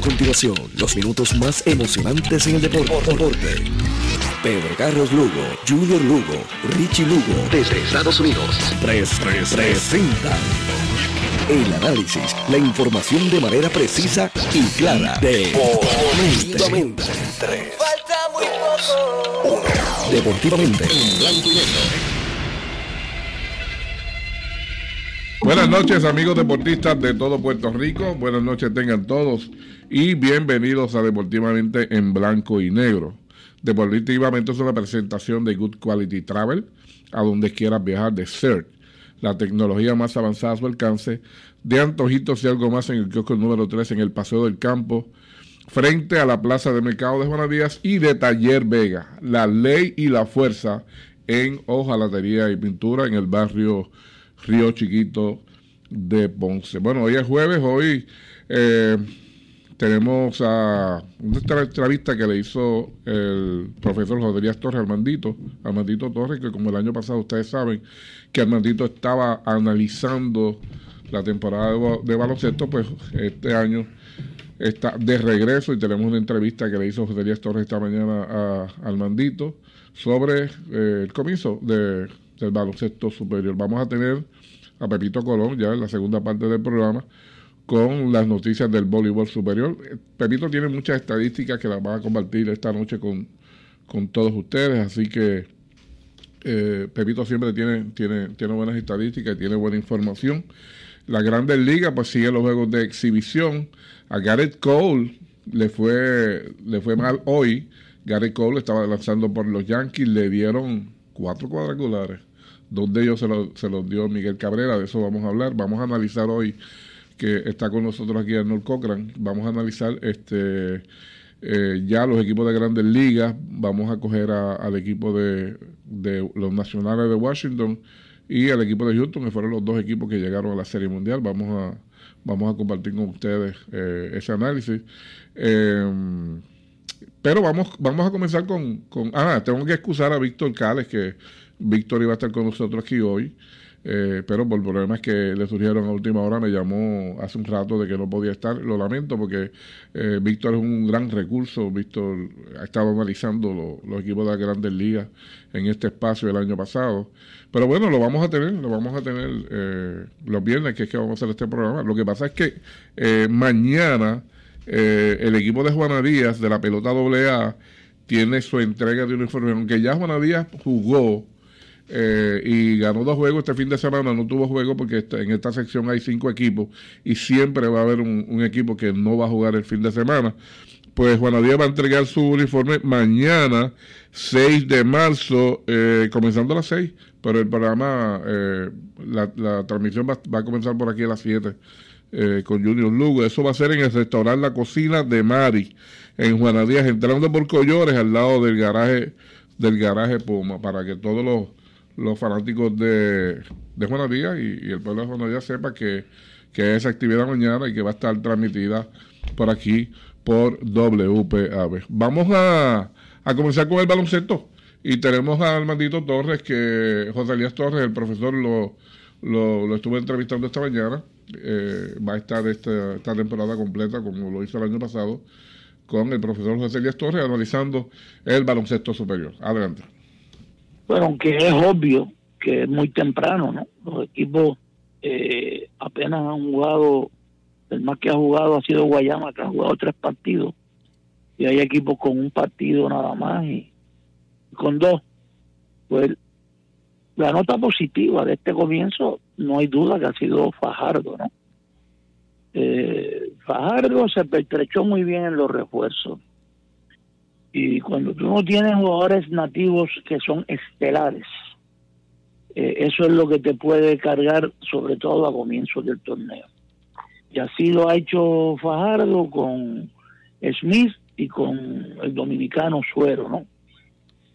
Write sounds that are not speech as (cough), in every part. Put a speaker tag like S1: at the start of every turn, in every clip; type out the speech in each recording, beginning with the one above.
S1: A continuación, los minutos más emocionantes en el deporte. Pedro Carlos Lugo, Junior Lugo, Richie Lugo, desde Estados Unidos. 3 presentan el análisis, la información de manera precisa y clara. Deportivamente. 3, Falta muy poco. 1. Deportivamente. En blanco y negro.
S2: Buenas noches amigos deportistas de todo Puerto Rico, buenas noches tengan todos y bienvenidos a Deportivamente en Blanco y Negro. Deportivamente es una presentación de Good Quality Travel, a donde quieras viajar de CERT, la tecnología más avanzada a su alcance, de antojitos y algo más en el kiosco número 3 en el Paseo del Campo, frente a la Plaza de Mercado de Juana Díaz y de Taller Vega, la ley y la fuerza en hojalatería y pintura en el barrio Río Chiquito de Ponce. Bueno, hoy es jueves, hoy eh, tenemos a una entrevista que le hizo el profesor Rodríguez Torres Armandito, Armandito Torres, que como el año pasado ustedes saben que Armandito estaba analizando la temporada de, baloncesto, pues este año está de regreso y tenemos una entrevista que le hizo Rodríguez Torres esta mañana a, Armandito sobre eh, el comienzo de del baloncesto superior. Vamos a tener a Pepito Colón ya en la segunda parte del programa con las noticias del voleibol superior. Pepito tiene muchas estadísticas que las va a compartir esta noche con, con todos ustedes, así que eh, Pepito siempre tiene, tiene, tiene buenas estadísticas y tiene buena información. La Grandes Ligas pues sigue los juegos de exhibición. A Garrett Cole le fue, le fue mal hoy. Garrett Cole estaba lanzando por los Yankees, le dieron cuatro cuadrangulares Dos de ellos se, se los dio Miguel Cabrera, de eso vamos a hablar. Vamos a analizar hoy que está con nosotros aquí Arnold Cochran. Vamos a analizar este eh, ya los equipos de grandes ligas. Vamos a coger al equipo de, los nacionales de Washington y al equipo de Houston, que fueron los dos equipos que llegaron a la Serie Mundial. Vamos a, vamos a compartir con ustedes eh, ese análisis. Em, pero vamos, vamos a comenzar con, con... Ah, tengo que excusar a Víctor Cales, que Víctor iba a estar con nosotros aquí hoy, eh, pero por problemas que le surgieron a última hora, me llamó hace un rato de que no podía estar. Lo lamento porque eh, Víctor es un gran recurso. Víctor ha estado analizando los equipos de las grandes ligas en este espacio el año pasado. Pero bueno, lo vamos a tener, lo vamos a tener eh, los viernes, que es que vamos a hacer este programa. Lo que pasa es que mañana el equipo de Juana Díaz de la pelota AA tiene su entrega de uniforme, aunque ya Juana Díaz jugó eh, y ganó dos juegos este fin de semana, no tuvo juego porque en esta sección hay cinco equipos y siempre va a haber un, equipo que no va a jugar el fin de semana. Pues Juan Díaz va a entregar su uniforme mañana, 6 de marzo, eh, comenzando a las 6, pero el programa, eh, la, transmisión va, a comenzar por aquí a las 7 con Junior Lugo. Eso va a ser en el restaurante La Cocina de Mari, en Juana Díaz, entrando por Collores, al lado del garaje del garaje Puma, para que todos los los fanáticos de, de Juana y, el pueblo de Juana Díaz sepa que, que esa actividad mañana y que va a estar transmitida por aquí por WPAB. Vamos a, a comenzar con el baloncesto y tenemos a Armandito Torres, que José Elías Torres, el profesor, lo, lo, estuve entrevistando esta mañana. Eh, va a estar esta, esta temporada completa, como lo hizo el año pasado, con el profesor José Elías Torres analizando el baloncesto superior. Adelante.
S3: Bueno, aunque es obvio que es muy temprano, ¿no? Los equipos eh, apenas han jugado, el más que ha jugado ha sido Guayama, que ha jugado tres partidos, y hay equipos con un partido nada más y, con dos. Pues la nota positiva de este comienzo, no hay duda que ha sido Fajardo, ¿no? Eh, Fajardo se pertrechó muy bien en los refuerzos y cuando tú no tienes jugadores nativos que son estelares, eh, eso es lo que te puede cargar, sobre todo a comienzos del torneo. Y así lo ha hecho Fajardo con Smith y con el dominicano Suero, ¿no?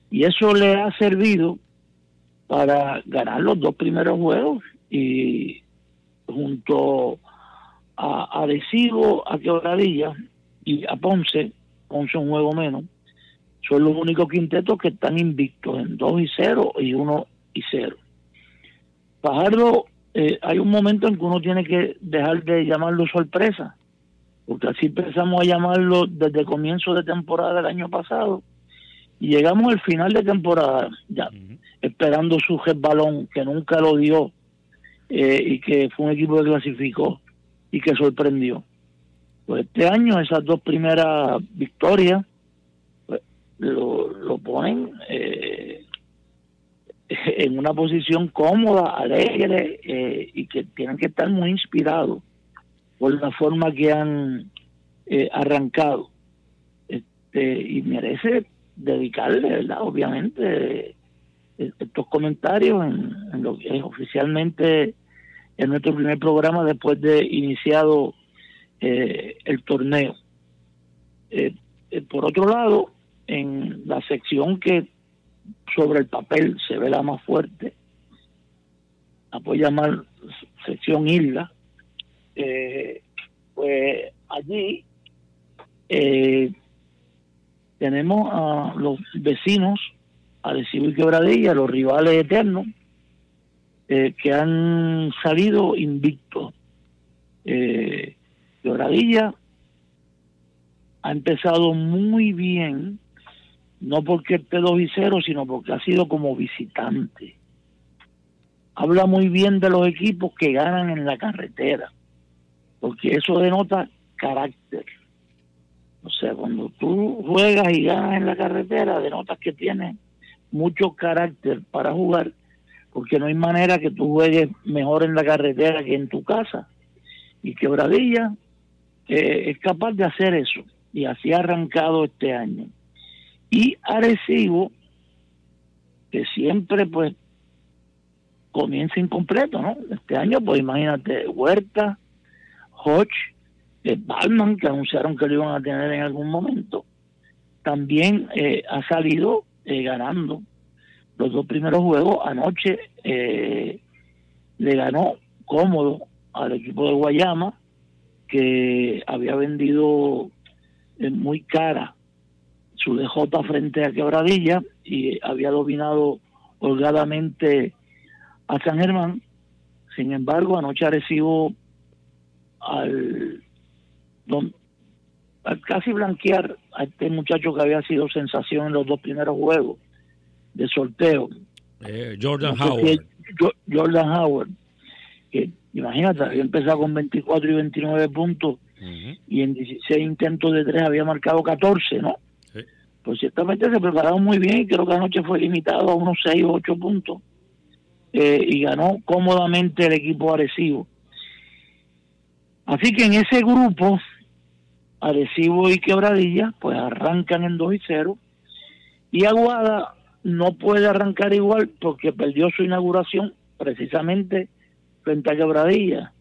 S3: Y eso le ha servido para ganar los dos primeros juegos y junto a Adhesivo, a Quebradilla y a Ponce, Ponce un juego menos, son los únicos quintetos que están invictos en 2 y 0 y 1 y 0. Fajardo, eh, hay un momento en que uno tiene que dejar de llamarlo sorpresa, porque así empezamos a llamarlo desde el comienzo de temporada del año pasado, y llegamos al final de temporada, ya, esperando su balón, que nunca lo dio, eh, y que fue un equipo que clasificó y que sorprendió. Pues este año esas dos primeras victorias lo, lo ponen eh, (laughs) en una posición cómoda, alegre eh, y que tienen que estar muy inspirados por la forma que han eh, arrancado. Este, y merece dedicarle, ¿verdad? Obviamente, estos comentarios en, lo que es oficialmente en nuestro primer programa después de iniciado eh, el torneo. por otro lado, en la sección que sobre el papel se ve la más fuerte, la puedo llamar sección isla, eh, pues allí eh, tenemos a los vecinos, Arecibo y Quebradilla, los rivales eternos, eh, que han salido invictos. Quebradilla ha empezado muy bien no porque esté 2 y 0, sino porque ha sido como visitante. Habla muy bien de los equipos que ganan en la carretera, porque eso denota carácter. O sea, cuando tú juegas y ganas en la carretera, denotas que tienes mucho carácter para jugar, porque no hay manera que tú juegues mejor en la carretera que en tu casa. Y Quebradilla eh, es capaz de hacer eso, y así ha arrancado este año. Y Arecibo, que siempre pues comienza incompleto, ¿no? Este año, pues imagínate, Huerta, Hodge, eh, Balman, que anunciaron que lo iban a tener en algún momento, también eh, ha salido eh, ganando los dos primeros juegos. Anoche le ganó cómodo al equipo de Guayama, que había vendido muy cara su DJ frente a Quebradilla y había dominado holgadamente a San Germán. Sin embargo, anoche recibo al, casi blanquear a este muchacho que había sido sensación en los dos primeros juegos de sorteo.
S4: Eh, Jordan Howard.
S3: Jordan Howard, que imagínate, había empezado con 24 y 29 puntos y en 16 intentos de tres había marcado 14, ¿no? Pues ciertamente se prepararon muy bien y creo que anoche fue limitado a unos 6 o 8 puntos eh, y ganó cómodamente el equipo Arecibo. Así que en ese grupo, Arecibo y Quebradilla, pues arrancan en 2 y 0 y Aguada no puede arrancar igual porque perdió su inauguración precisamente frente a Quebradilla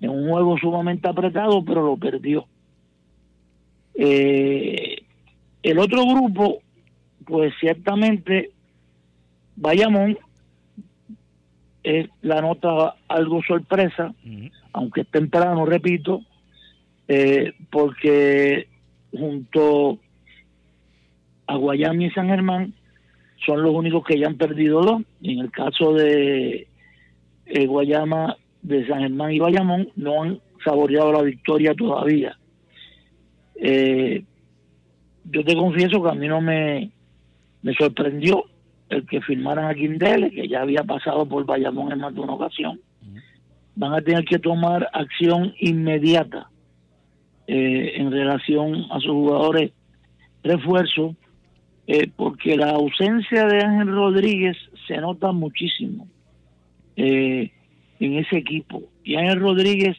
S3: en un juego sumamente apretado, pero lo perdió. Eh, el otro grupo, pues ciertamente, Bayamón es la nota algo sorpresa, aunque es temprano, repito, eh, porque junto a Guayama y San Germán son los únicos que ya han perdido dos. En el caso de eh, Guayama, de San Germán y Bayamón, no han saboreado la victoria todavía. Eh, yo te confieso que a mí no me, me sorprendió el que firmaran a Quindele, que ya había pasado por Bayamón en más de una ocasión. Van a tener que tomar acción inmediata eh, en relación a sus jugadores refuerzo, eh, porque la ausencia de Ángel Rodríguez se nota muchísimo eh, en ese equipo. Y Ángel Rodríguez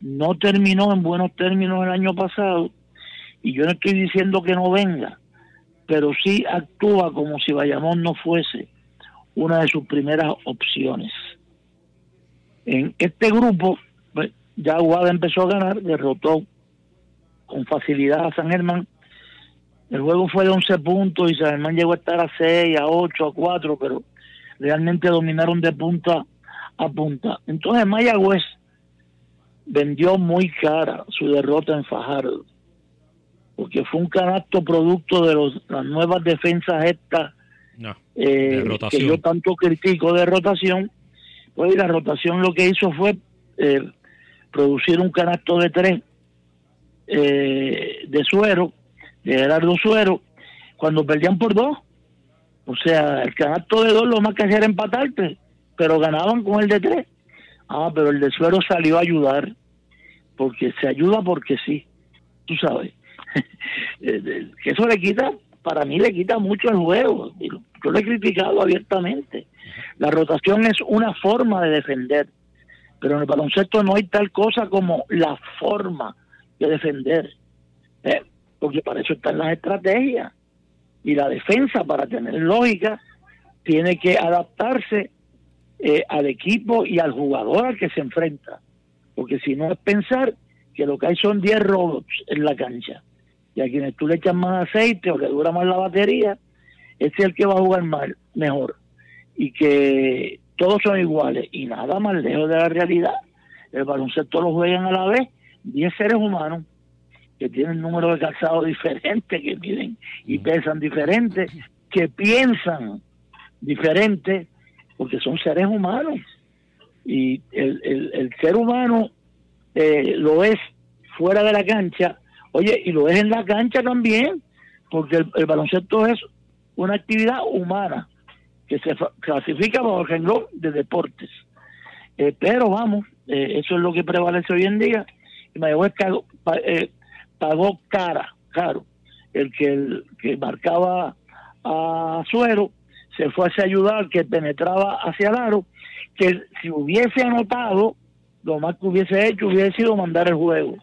S3: no terminó en buenos términos el año pasado y yo no estoy diciendo que no venga, pero sí actúa como si Bayamón no fuese una de sus primeras opciones. En este grupo, pues, ya Aguada empezó a ganar, derrotó con facilidad a San Germán. El juego fue de 11 puntos y San Germán llegó a estar a 6, a 8, a 4, pero realmente dominaron de punta a punta. Entonces Mayagüez vendió muy cara su derrota en Fajardo porque fue un canasto producto de los, las nuevas defensas estas eh, que yo tanto critico de rotación. Pues la rotación lo que hizo fue eh, producir un canasto de tres eh, de Suero, de Gerardo Suero, cuando perdían por dos. O sea, el canasto de dos lo más que hacía era empatarte, pero ganaban con el de tres. Ah, pero el de Suero salió a ayudar, porque se ayuda porque sí, tú sabes. (laughs) que eso le quita, para mí le quita mucho el juego. Yo lo he criticado abiertamente. La rotación es una forma de defender, pero en el baloncesto no hay tal cosa como la forma de defender, ¿eh? porque para eso están las estrategias. Y la defensa, para tener lógica, tiene que adaptarse eh, al equipo y al jugador al que se enfrenta. Porque si no es pensar que lo que hay son 10 robots en la cancha. Y a quienes tú le echas más aceite o le dura más la batería, ese es el que va a jugar mal, mejor. Y que todos son iguales y nada más lejos de la realidad. El baloncesto lo juegan a la vez 10 seres humanos que tienen números de calzado diferentes, que miden y pesan diferentes, que piensan diferente, porque son seres humanos. Y el, el, ser humano eh, lo es fuera de la cancha, oye, y lo es en la cancha también, porque el, baloncesto es una actividad humana que se clasifica bajo el renglón de deportes. Eh, pero vamos, eh, eso es lo que prevalece hoy en día. Y Mayagüez eh, pagó cara, caro. El que, marcaba a Suero se fue a ayudar, que penetraba hacia el que si hubiese anotado, lo más que hubiese hecho hubiese sido mandar el juego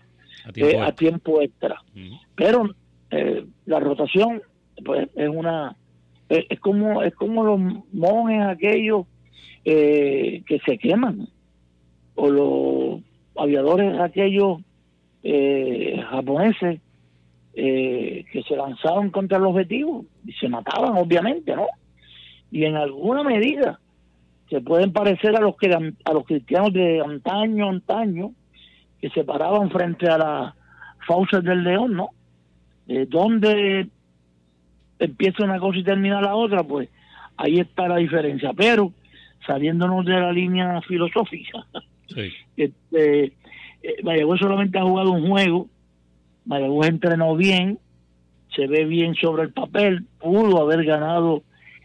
S3: a tiempo, extra. Pero la rotación pues es una es, como es como los monjes aquellos eh, que se queman o los aviadores aquellos eh, japoneses eh, que se lanzaban contra el objetivo y se mataban obviamente no y en alguna medida se pueden parecer a los que a los cristianos de antaño antaño que se paraban frente a las fauces del león no eh, donde empieza una cosa y termina la otra, pues ahí está la diferencia. Pero saliéndonos de la línea filosófica, (laughs) sí. este, eh, solamente ha jugado un juego, Mayagüez entrenó bien, se ve bien sobre el papel, pudo haber ganado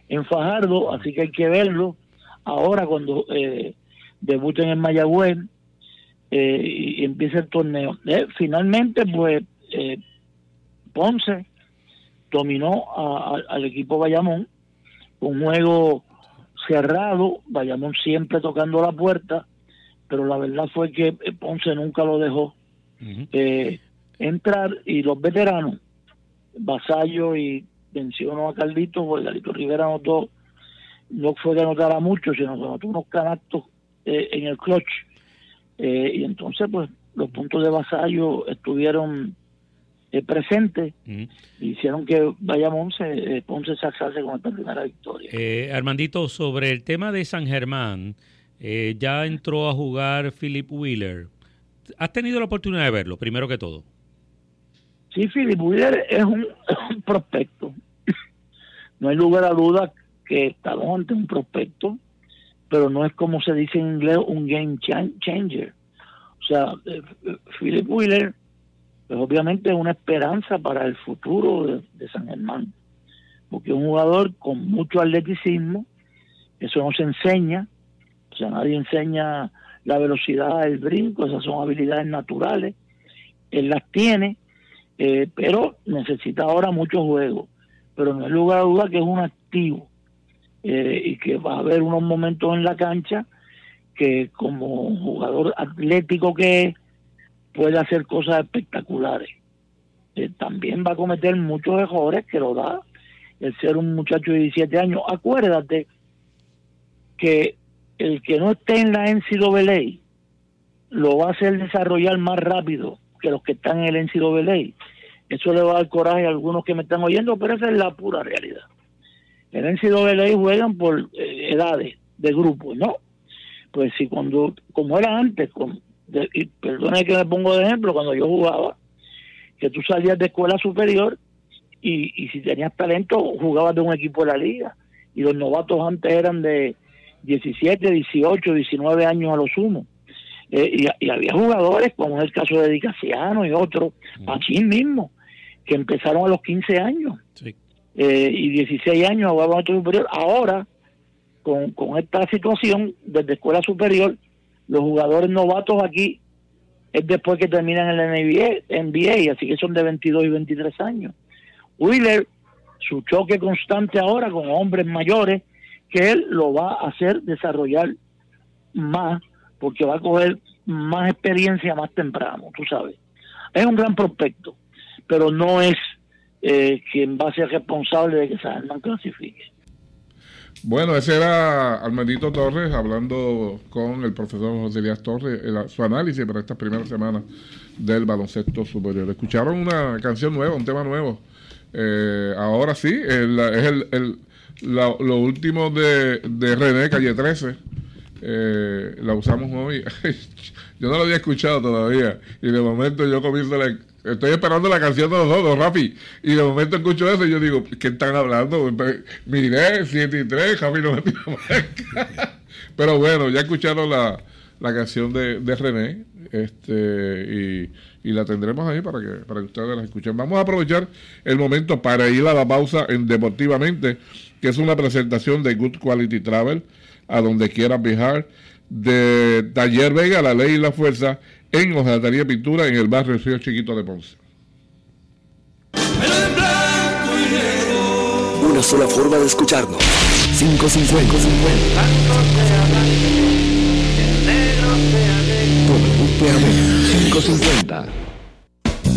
S3: en Fajardo, así que hay que verlo. Ahora cuando eh, debuten en Mayagüez eh, y, empieza el torneo. Eh, finalmente, pues eh, Ponce dominó al equipo Bayamón, un juego cerrado, Bayamón siempre tocando la puerta, pero la verdad fue que Ponce nunca lo dejó eh, entrar y los veteranos, Vasallo y menciono a Carlito, porque Carlito Rivera anotó, no fue que anotara mucho, sino que anotó unos canastos eh, en el clutch. Eh, y entonces, pues, los puntos de Vasallo estuvieron eh, presente hicieron que Bayamón se, eh, Ponce se con esta primera victoria.
S4: Eh, Armandito, sobre el tema de San Germán, eh, ya entró a jugar Philip Wheeler. ¿Has tenido la oportunidad de verlo, primero que todo?
S3: Sí, Philip Wheeler es un, (coughs) prospecto. (coughs) no hay lugar a duda que estamos ante un prospecto, pero no es como se dice en inglés un game changer. O sea, Philip Wheeler pues obviamente es una esperanza para el futuro de, San Germán, porque es un jugador con mucho atleticismo, eso no se enseña, o sea, nadie enseña la velocidad del brinco, esas son habilidades naturales, él las tiene, eh, pero necesita ahora mucho juego, pero no hay lugar a duda que es un activo eh, y que va a haber unos momentos en la cancha que como jugador atlético que es, puede hacer cosas espectaculares. Eh, también va a cometer muchos errores que lo da el ser un muchacho de 17 años. Acuérdate que el que no esté en la NCAA lo va a hacer desarrollar más rápido que los que están en el NCAA. Eso le va a dar coraje a algunos que me están oyendo, pero esa es la pura realidad. En el NCAA juegan por eh, edades de grupos, ¿no? Pues si cuando, como era antes, con, y perdone que me pongo de ejemplo, cuando yo jugaba, que tú salías de escuela superior y, y si tenías talento jugabas de un equipo de la liga y los novatos antes eran de 17, 18, 19 años a lo sumo. Eh, y, había jugadores, como es el caso de Dicasiano y otros, aquí mismo, que empezaron a los 15 años eh, y 16 años a otro superior. Ahora, con, con esta situación, desde escuela superior, los jugadores novatos aquí es después que terminan en la NBA, NBA, así que son de 22 y 23 años. Wheeler, su choque constante ahora con hombres mayores, que él lo va a hacer desarrollar más porque va a coger más experiencia más temprano, tú sabes. Es un gran prospecto, pero no es eh, quien va a ser responsable de que San clasifique.
S2: Bueno, ese era Armandito Torres hablando con el profesor José Elías Torres, su análisis para estas primeras semanas del baloncesto superior. Escucharon una canción nueva, un tema nuevo. Eh, ahora sí, es el, lo último de, de René Calle 13 eh, la usamos hoy. (laughs) yo no lo había escuchado todavía. Y de momento yo comienzo la, Estoy esperando la canción de los dos, Rafi. Y de momento escucho eso y yo digo, ¿qué están hablando? Miré, 7 y 3, Javi no me (laughs) Pero bueno, ya escucharon la, la canción de, de, René. Este, y, la tendremos ahí para que, para que ustedes la escuchen. Vamos a aprovechar el momento para ir a la pausa en Deportivamente, que es una presentación de Good Quality Travel a donde quieras viajar, de Taller Vega, La Ley y la Fuerza, en Hojalatería Pintura, en el barrio Río Chiquito de Ponce.
S1: Una sola forma de escucharnos. 550. 50. WPAB 550.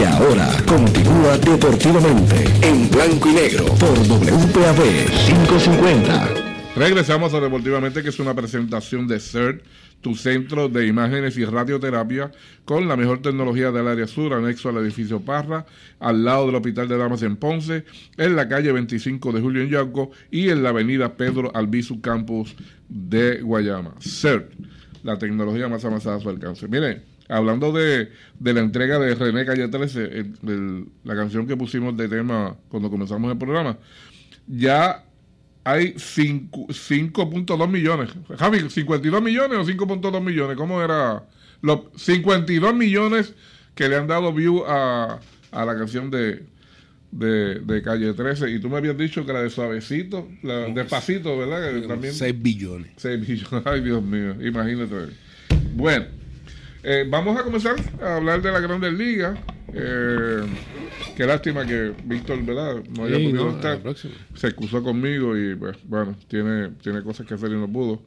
S1: Y ahora continúa deportivamente en blanco y negro por WPAB 550.
S2: Regresamos a Deportivamente, que es una presentación de CERT, tu centro de imágenes y radioterapia, con la mejor tecnología del área sur, anexo al edificio Parra, al lado del Hospital de Damas en Ponce, en la calle 25 de Julio en Yauco y en la avenida Pedro Albizu Campus de Guayama. CERT, la tecnología más avanzada a su alcance. Miren, hablando de, la entrega de René Calle 13, la canción que pusimos de tema cuando comenzamos el programa, ya hay 5.2 millones. Javi, ¿52 millones o 5.2 millones? ¿Cómo era? Los 52 millones que le han dado view a, la canción de, de, Calle 13. Y tú me habías dicho que la de Suavecito, la Despacito, ¿verdad?
S5: también, 6 billones.
S2: 6 billones. (laughs) Ay, Dios mío, imagínate. Bueno. Eh, vamos a comenzar a hablar de la Grandes Ligas. Eh, qué lástima que Víctor, ¿verdad? No haya podido estar. Se excusó conmigo y, pues, bueno, tiene, tiene cosas que hacer y no pudo.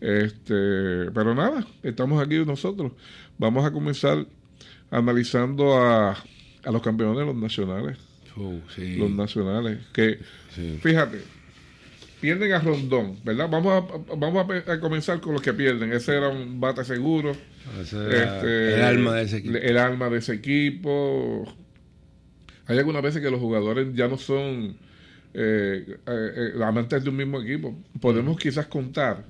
S2: Este, pero nada, estamos aquí nosotros. Vamos a comenzar analizando a, a los campeones, los nacionales.
S5: Oh,
S2: los nacionales. Que, fíjate, pierden a Rondón, ¿verdad? Vamos a, vamos a, comenzar con los que pierden. Ese era un bate seguro.
S5: Este, el alma de ese equipo.
S2: El alma de ese equipo. Hay algunas veces que los jugadores ya no son eh, eh, amantes de un mismo equipo. Podemos quizás contar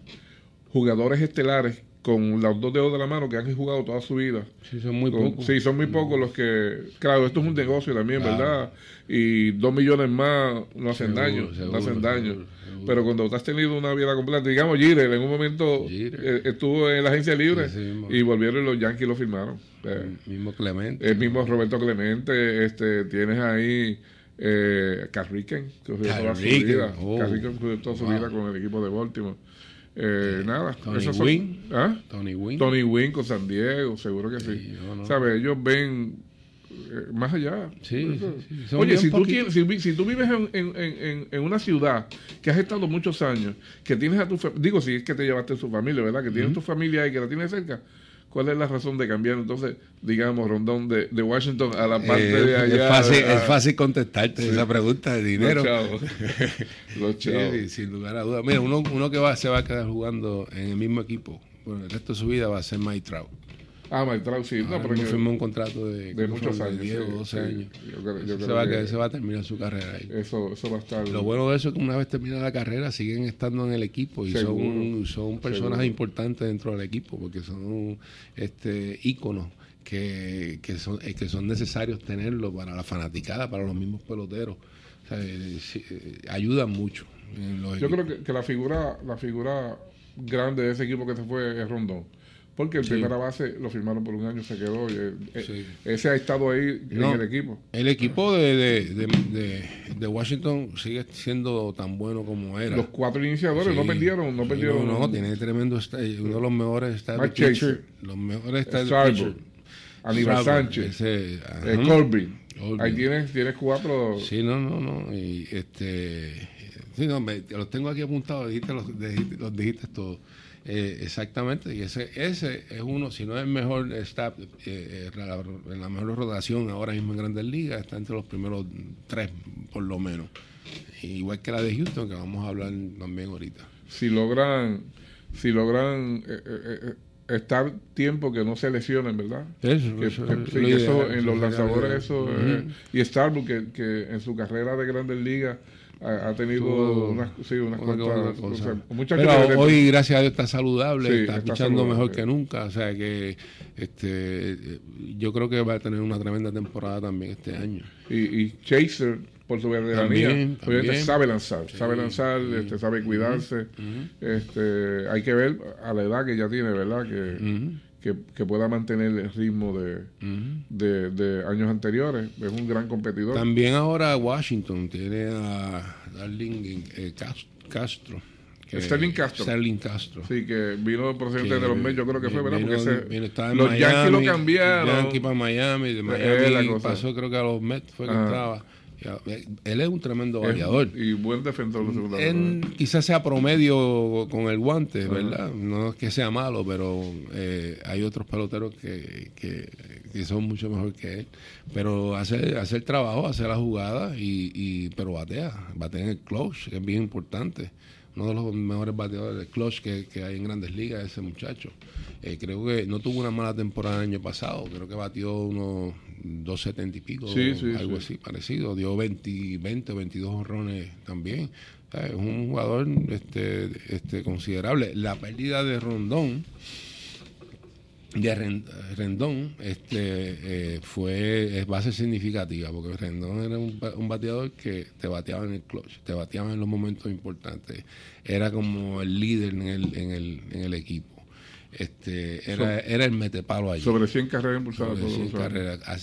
S2: jugadores estelares con los dos dedos de la mano que han jugado toda su vida.
S5: Sí, son muy pocos.
S2: Sí, son muy pocos los que... Claro, esto es un negocio también, ¿verdad? Y dos millones más no hacen daño, no hacen daño. Pero cuando tú has tenido una vida completa, digamos, Jeter en un momento eh, estuvo en la agencia libre y volvieron los Yankees lo firmaron.
S5: el mismo Clemente.
S2: El mismo Roberto Clemente. este Tienes ahí eh, Carriquen, que toda su vida. Oh. toda su vida con el equipo de Baltimore. Eh, nada,
S5: Tony Wynn.
S2: ¿ah?
S5: Tony Wynn.
S2: Tony Wynn con San Diego, seguro que sí. ¿Sabes? Ellos ven eh, más allá.
S5: Sí,
S2: Oye, si tú, si, tú, vives en, en, en, una ciudad que has estado muchos años, que tienes a tu digo, si es que te llevaste a su familia, ¿verdad? Que tienes tu familia y que la tienes cerca, ¿Cuál es la razón de cambiar entonces, digamos, Rondón de, de Washington a la parte de allá?
S5: Es fácil, es fácil contestarte esa pregunta de dinero.
S2: Los chavos. (laughs)
S5: Sí, sin lugar a dudas. Mira, uno, uno que va, se va a quedar jugando en el mismo equipo, bueno, el resto de su vida va a ser Mike Trout.
S2: Ah, Maitrao, sí.
S5: No, pero firmó un contrato de,
S2: de muchos años.
S5: 10 o 12 años. se, va que, se va a terminar su carrera ahí.
S2: Eso, eso va a estar.
S5: Lo bueno de eso es que una vez termina la carrera siguen estando en el equipo y son, son personas importantes dentro del equipo porque son este íconos que, que, son, eh, que son necesarios tenerlo para la fanaticada, para los mismos peloteros. O sea, eh, eh, ayudan mucho.
S2: Yo creo que, que, la figura la figura grande de ese equipo que se fue es Rondón porque el primera base lo firmaron por un año, se quedó. Eh, eh, ese ha estado ahí en el equipo.
S5: El equipo de, de, Washington sigue siendo tan bueno como era.
S2: Los cuatro iniciadores no perdieron. No, perdieron
S5: no, no, tiene tremendo. Uno de los mejores está Los mejores
S2: está Aníbal Sánchez. Ese, eh, Corbin. Ahí tienes, tienes cuatro.
S5: Sí, no, no, no. Y este. Sí, no, me, los tengo aquí apuntados, dijiste, los, los dijiste todos. Eh, exactamente, y ese, ese es uno, si no es el mejor staff, eh, eh, en la mejor rotación ahora mismo en Grandes Ligas, está entre los primeros tres, por lo menos. Igual que la de Houston, que vamos a hablar también ahorita.
S2: Si logran, si logran estar tiempo que no se lesionen, ¿verdad?
S5: Eso,
S2: en los lanzadores, eso, y Starbucks, que, que en su carrera de Grandes Ligas ha, tenido unas, sí, unas cuantas cosas.
S5: Pero hoy, gracias a Dios, está saludable, está, escuchando mejor que nunca. O sea que este yo creo que va a tener una tremenda temporada también este año.
S2: Y, y Chaser, por su veteranía, sabe lanzar, sabe lanzar, este, sabe cuidarse. este Hay que ver a la edad que ya tiene, ¿verdad? Que que, pueda mantener el ritmo de, de, años anteriores. Es un gran competidor.
S5: También ahora Washington tiene a Darling eh, Castro.
S2: Sterling Castro.
S5: Sterling Castro.
S2: Sí, que vino procedente de los Mets, yo creo que fue, ¿verdad? Porque los Yankees lo cambiaron.
S5: Yankees para Miami, de Miami pasó creo que a los Mets fue que estaba. Él es un tremendo variador.
S2: Y buen defensor
S5: de Quizás sea promedio con el guante, ¿verdad? No es que sea malo, pero eh, hay otros peloteros que, que, son mucho mejor que él. Pero hace, hace el trabajo, hace la jugada, y, y, pero batea. Batea en el que es bien importante uno de los mejores bateadores de clutch que, que, hay en grandes ligas, ese muchacho. Eh, creo que no tuvo una mala temporada el año pasado, creo que batió unos 270 y pico, algo así parecido, dio 20, 20 o 22 honrones también. es un jugador este, este, considerable. La pérdida de Rondón de Rendón este eh, fue es base significativa porque Rendón era un, bateador que te bateaba en el clutch te bateaba en los momentos importantes era como el líder en el, en el, en el equipo este era, era el metepalo allí.
S2: Sobre 100 carreras impulsadas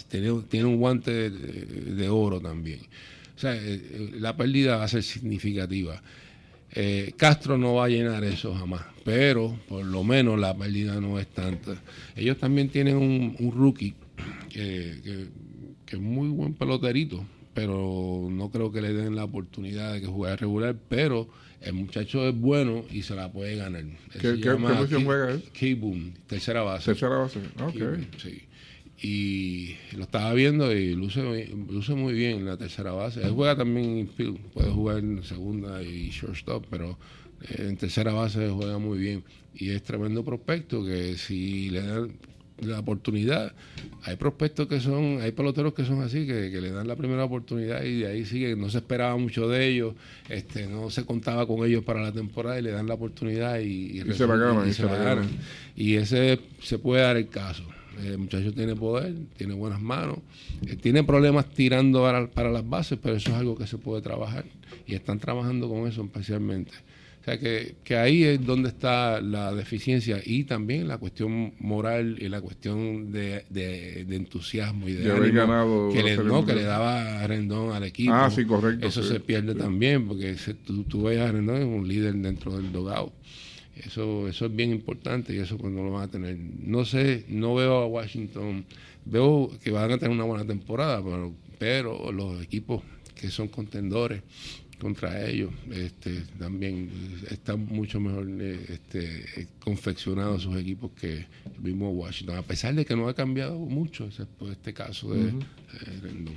S5: tiene, tiene, un guante de, oro también. O sea eh, eh, la pérdida va a ser significativa. Eh, Castro no va a llenar eso jamás, pero por lo menos la pérdida no es tanta. Ellos también tienen un, rookie que, es muy buen peloterito, pero no creo que le den la oportunidad de que juegue regular, pero el muchacho es bueno y se la puede ganar.
S2: ¿Qué, ¿qué posición juega él?
S5: K-Boom, tercera base.
S2: Tercera base, ok.
S5: Sí y lo estaba viendo y luce, luce muy bien en la tercera base. Él juega también infield, puede jugar en segunda y shortstop, pero eh, en tercera base juega muy bien. Y es tremendo prospecto que si le dan la oportunidad, hay prospectos que son, hay peloteros que son así, que, le dan la primera oportunidad y de ahí sigue, no se esperaba mucho de ellos, este no se contaba con ellos para la temporada y le dan la oportunidad y,
S2: se la ganan.
S5: Y, y ese se puede dar el caso. El muchacho tiene poder, tiene buenas manos, eh, tiene problemas tirando para, para las bases, pero eso es algo que se puede trabajar. Y están trabajando con eso especialmente. O sea que, que ahí es donde está la deficiencia y también la cuestión moral y la cuestión de, de- de entusiasmo y de
S2: De haber ganado
S5: que, le, no, que le daba a Rendón al equipo.
S2: Ah, sí, correcto,
S5: Eso
S2: sí,
S5: se pierde
S2: sí.
S5: también porque se- tú, tú ves a Rendón es un líder dentro del dogado. Eso, eso es bien importante y eso no lo van a tener. No sé, no veo a Washington, veo que van a tener una buena temporada, pero, pero los equipos que son contendores contra ellos este, también están mucho mejor eh, este, confeccionados sus equipos que el mismo Washington, a pesar de que no ha cambiado mucho, excepto este caso de eh, Rendón.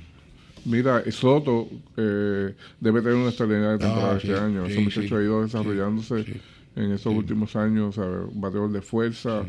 S2: Mira, Soto eh, debe tener una extraordinaria temporada
S5: Ah, sí,
S2: este año.
S5: sí,
S2: Ese muchacho
S5: sí,
S2: ha ido desarrollándose
S5: sí,
S2: en estos últimos años, ¿sabes? un bateador de fuerza.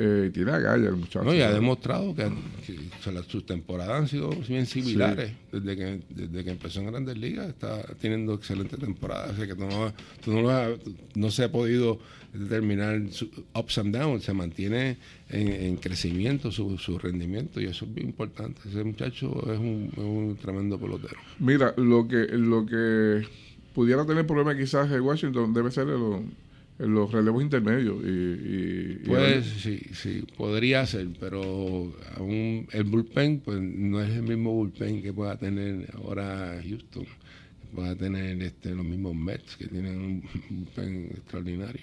S2: Eh, tiene agallas el muchacho.
S5: No, y ha demostrado que, que, sus temporadas han sido bien similares. Desde, que, desde que empezó en Grandes Ligas está teniendo excelente temporada. O sea que tú no, tú no, lo has- no se ha podido determinar su ups and downs. Se mantiene en, en crecimiento su, su rendimiento y eso es bien importante. Ese muchacho es un, es un tremendo pelotero.
S2: Mira, lo que lo que pudiera tener problema quizás en Washington debe ser en los, relevos intermedios. Y, y- y-
S5: Pues sí, sí, podría ser, pero aún el bullpen pues no es el mismo bullpen que pueda tener ahora Houston, que pueda tener este, los mismos Mets que tienen un bullpen extraordinario,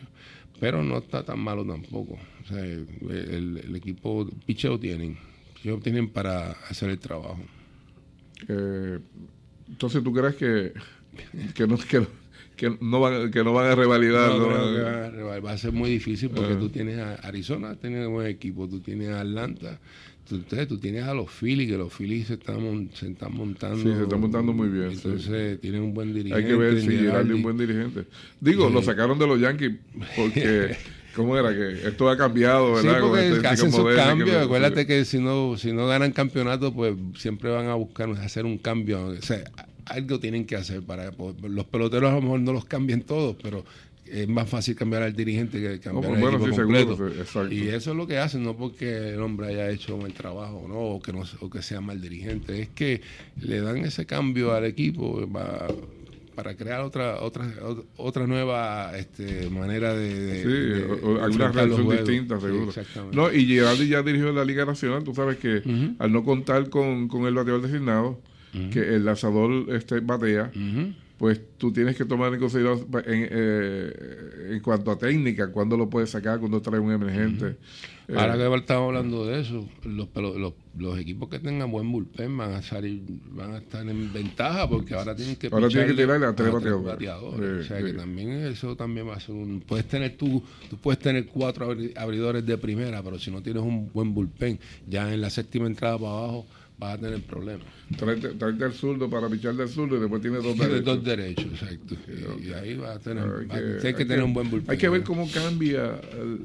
S5: pero no está tan malo tampoco. O sea, el, el equipo picheo tienen, picheo tienen para hacer el trabajo.
S2: eh, entonces, ¿tú crees que, que, no, que, que no van, que no van a revalidar?
S5: No,
S2: no
S5: creo
S2: van a-
S5: que va a ser muy difícil porque
S2: Ah.
S5: tú tienes a Arizona, tienes un buen equipo, tú tienes a Atlanta, tú, entonces tú tienes a los Phillies, que los Phillies se están, se están montando.
S2: Sí, se están montando muy bien, sí.
S5: Entonces tienen un buen dirigente.
S2: Hay que ver si es un buen dirigente. Digo,
S5: Sí.
S2: lo sacaron de los Yankees porque, (laughs) ¿cómo era? Que esto ha cambiado,
S5: Sí,
S2: ¿verdad? Con
S5: porque
S2: este
S5: hacen sus
S2: que
S5: cambios.
S2: lo-
S5: Acuérdate
S2: sí.
S5: que si no, si no ganan campeonato, pues siempre van a buscar hacer un cambio. O sea, algo tienen que hacer para pues, los peloteros a lo mejor no los cambian todos, pero es más fácil cambiar al dirigente que cambiar
S2: Oh,
S5: al
S2: bueno,
S5: equipo
S2: sí, seguro,
S5: completo.
S2: sí, exacto.
S5: y eso es lo que hacen, no porque el hombre haya hecho el trabajo ¿no? o que no o que sea mal dirigente, es que le dan ese cambio al equipo va- para crear otra otra otra nueva este, manera de,
S2: Sí,
S5: de-
S2: alguna reacción distinta,
S5: Sí,
S2: seguro.
S5: exactamente.
S2: No, y Girardi ya dirigió la Liga Nacional. Tú sabes que al no contar con, con el bateador designado, que el lanzador este, batea, pues tú tienes que tomar en consideración en, eh, en cuanto a técnica, cuándo lo puedes sacar, cuándo trae un emergente. Eh,
S5: Ahora que estamos hablando de eso, los, los, los equipos que tengan buen bullpen van a salir, van a estar en ventaja porque ahora tienen que
S2: Ahora tienen que tirarle a tres bateadores.
S5: bateadores.
S2: Sí,
S5: o sea que también eso también va a ser un puedes tener tú, tú puedes tener cuatro abri- abridores de primera, pero si no tienes un buen bullpen, ya en la séptima entrada para abajo vas a tener problemas.
S2: Tráete, tráete al zurdo para pichar del zurdo y después tiene dos (laughs)
S5: Tienes
S2: derechos.
S5: dos derechos, exacto. Y, y ahí vas a tener,
S2: Hay que-
S5: hay que
S2: hay
S5: tener un buen bullpen.
S2: Hay que ver cómo cambia. el-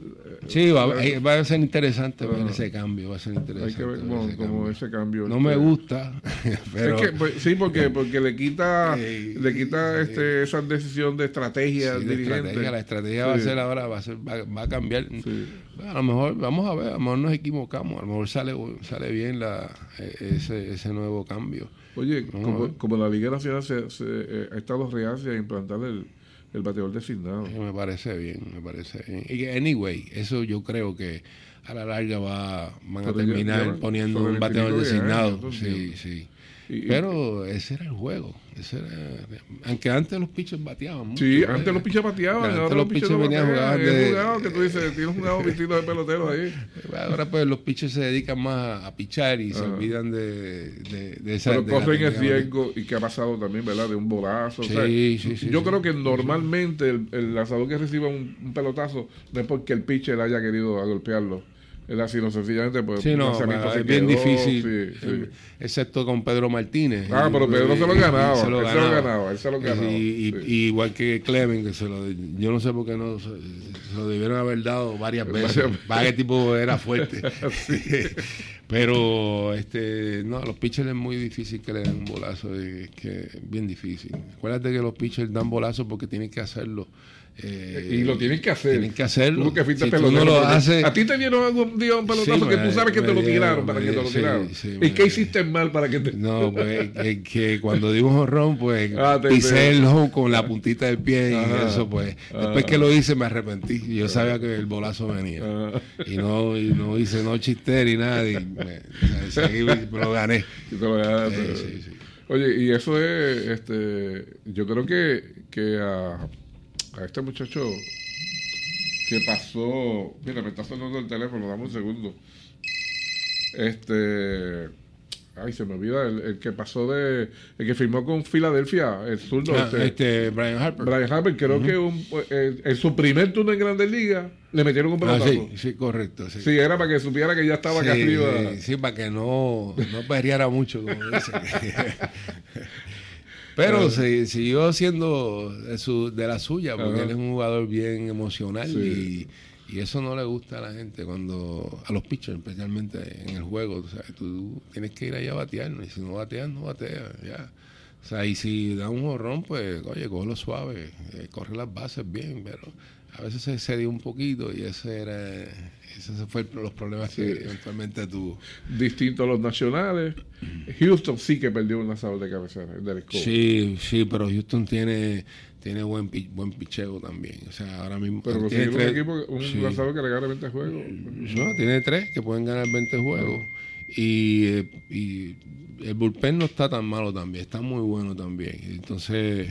S5: Sí, va, ahí va a ser interesante ver ese cambio, va a ser interesante.
S2: Hay que ver
S5: ver
S2: cómo,
S5: ese
S2: cómo
S5: cambio.
S2: ese cambio.
S5: No
S2: este,
S5: me gusta, (laughs) pero
S2: Es que, pues, sí, porque, (laughs) porque le quita, le quita este, esa decisión de estrategia
S5: sí,
S2: dirigente.
S5: estrategia, la estrategia va a ser ahora, va a, ser, va, va a cambiar.
S2: Sí.
S5: Bueno, a lo mejor, vamos a ver, a lo mejor nos equivocamos, a lo mejor sale, sale bien la, eh, ese, ese nuevo cambio.
S2: Oye, como, como la Liga Nacional se, se, eh, ha estado reacia a implantar el, el bateador designado.
S5: Eh, Me parece bien, me parece bien. Y anyway, eso yo creo que a la larga va, van a
S2: Pero
S5: terminar
S2: ya
S5: poniendo un bateador
S2: 25 de
S5: designado.
S2: años,
S5: Sí, sí.
S2: Y-
S5: Pero ese era el juego. Ese era, aunque antes los pitchers bateaban mucho.
S2: Sí,
S5: ¿eh?
S2: antes los piches bateaban,
S5: Antes
S2: ahora
S5: los pitchers venían a jugar
S2: jugado que tú dices, tiene un jugador (laughs) vestido de pelotero ahí.
S5: Ahora pues los pitchers se dedican más a pichar y se olvidan de, de, de esa...
S2: Pero corren el riesgo y que ha pasado también, ¿verdad? De un bolazo. o sea,
S5: Sí, sí, sí,
S2: yo
S5: sí.
S2: creo que normalmente el, el lanzador que reciba un, un pelotazo no es porque el pitcher haya querido golpearlo. Es así, no sencillamente pues
S5: Sí, no, es bien
S2: quedó,
S5: difícil,
S2: sí, sí.
S5: excepto con Pedro Martínez.
S2: Ah, pero Pedro se lo ganaba,
S5: se
S2: él se lo ganaba, él se lo ganaba,
S5: Y, y- y igual que Clemen, que se lo, yo no sé por qué no se, Se lo debieron haber dado varias veces. Para que tipo era fuerte. (laughs) (laughs) Pero este no, los pitchers es muy difícil que le den un bolazo, es que bien difícil. Acuérdate que los pitchers dan bolazos porque tienen que hacerlo
S2: eh, y lo tienen que hacer.
S5: Tienen que hacerlo.
S2: Tú que fuiste si pelotero, no lo haces... A ti te dieron algún día un pelotazo que tú sabes que te lo tiraron para que te lo tiraron. ¿Y qué hiciste mal para que te.?
S5: No, pues (laughs) que cuando di un jorrón, pues ah, pisé el home con la puntita del pie y eso, pues. Después que lo hice, me arrepentí. Yo sabía que el bolazo venía. Y no, y no hice no chister y nada. Y me, seguí, (laughs) lo gané.
S2: Y te lo ganaste. Oye, y eso es. este Yo creo que, que a a este muchacho que pasó. Mira, me está sonando el teléfono, dame un segundo. Este. Ay, se me olvida, el, que pasó de. El que firmó con Filadelfia, el zurdo.
S5: Ah, este, este, Brian Harper.
S2: Brian Harper, creo que un, eh, en su primer turno en Grandes Ligas le metieron un pelotazo.
S5: Ah, sí, sí, correcto. Sí.
S2: sí. era para que supiera que ya estaba acá arriba.
S5: Sí, para que no, no perriara mucho, como dicen. (laughs) Pero se, siguió siendo de, su, de la suya, porque él es un jugador bien emocional y, eso no le gusta a la gente cuando a los pitchers especialmente en el juego. O sea, tú tienes que ir allá a batear y si no bateas no bateas ya. O sea y si da un jorrón pues oye lo suave eh, corre las bases bien pero a veces se cedió un poquito y ese era esos fueron los problemas que eventualmente tuvo.
S2: Distinto a los nacionales. Houston sí que perdió un lanzador de cabecera,
S5: Sí, sí, pero Houston tiene tiene buen buen picheo también. O sea, ahora mismo.
S2: Pero tiene un equipo, un lanzador que le gana 20 juegos.
S5: No, tiene tres que pueden ganar 20 juegos. Y, eh, y el bullpen no está tan malo también, está muy bueno también. Entonces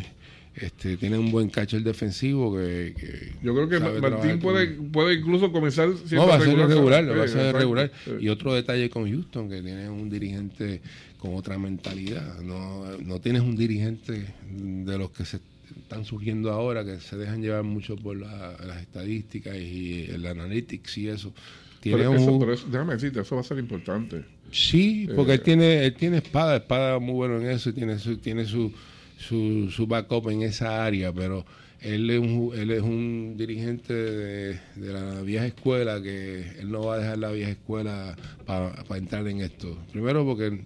S5: este, tiene un buen catcher defensivo que,
S2: yo creo que Martín puede, puede incluso comenzar
S5: no va a ser regular, va a ser regular. Y otro detalle con Houston que tiene un dirigente con otra mentalidad. No, no tienes un dirigente de los que se están surgiendo ahora que se dejan llevar mucho por las estadísticas y el analytics y eso.
S2: Tiene un, déjame decirte eso va a ser importante.
S5: Sí porque él eh, tiene él tiene espada espada muy bueno en eso y tiene su tiene su su, su backup en esa área, pero él es un, él es un dirigente de, la vieja escuela que él no va a dejar la vieja escuela para entrar en esto. Primero porque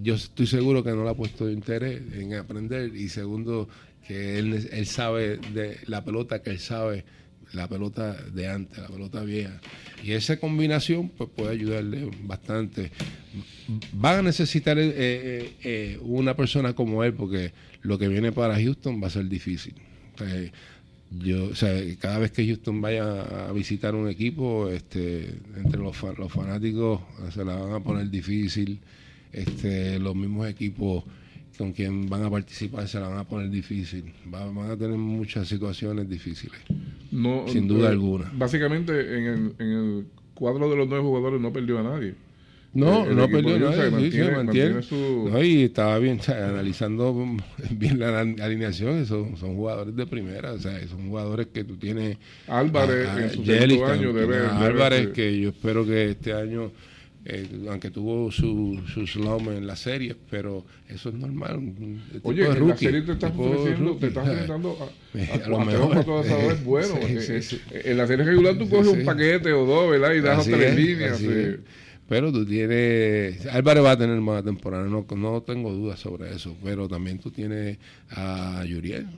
S5: yo estoy seguro que no le ha puesto interés en aprender y segundo que él, él sabe de la pelota que él sabe la pelota de antes, la pelota vieja. Y esa combinación pues, puede ayudarle bastante. Van a necesitar eh, eh, eh, una persona como él porque lo que viene para Houston va a ser difícil. yo, o sea, cada vez que Houston vaya a visitar un equipo, este, entre los, los fanáticos se la van a poner difícil. Este, los mismos equipos con quien van a participar se la van a poner difícil. van a tener muchas situaciones difíciles. No, sin duda eh, alguna.
S2: Básicamente en el, en el cuadro de los nueve jugadores no perdió a nadie.
S5: No, no perdió nadie, sí, se mantiene. No, y estaba bien, analizando (laughs) bien la alineación, son, son jugadores de primera, o sea, son jugadores que tú tienes.
S2: Álvarez, en su segundo año debe,
S5: Álvarez, que yo espero que este año eh, aunque tuvo su, su slum en la serie, pero eso es normal.
S2: Oye, en la serie te estás ofreciendo, te estás enfrentando a, a, (laughs) lo mejor. es bueno. (laughs) En la serie regular tú coges un paquete o dos, ¿verdad? Y das tres líneas.
S5: Pero tú tienes. Álvarez va a tener más temporada, no, no tengo dudas sobre eso. Pero también tú tienes a Yuriel.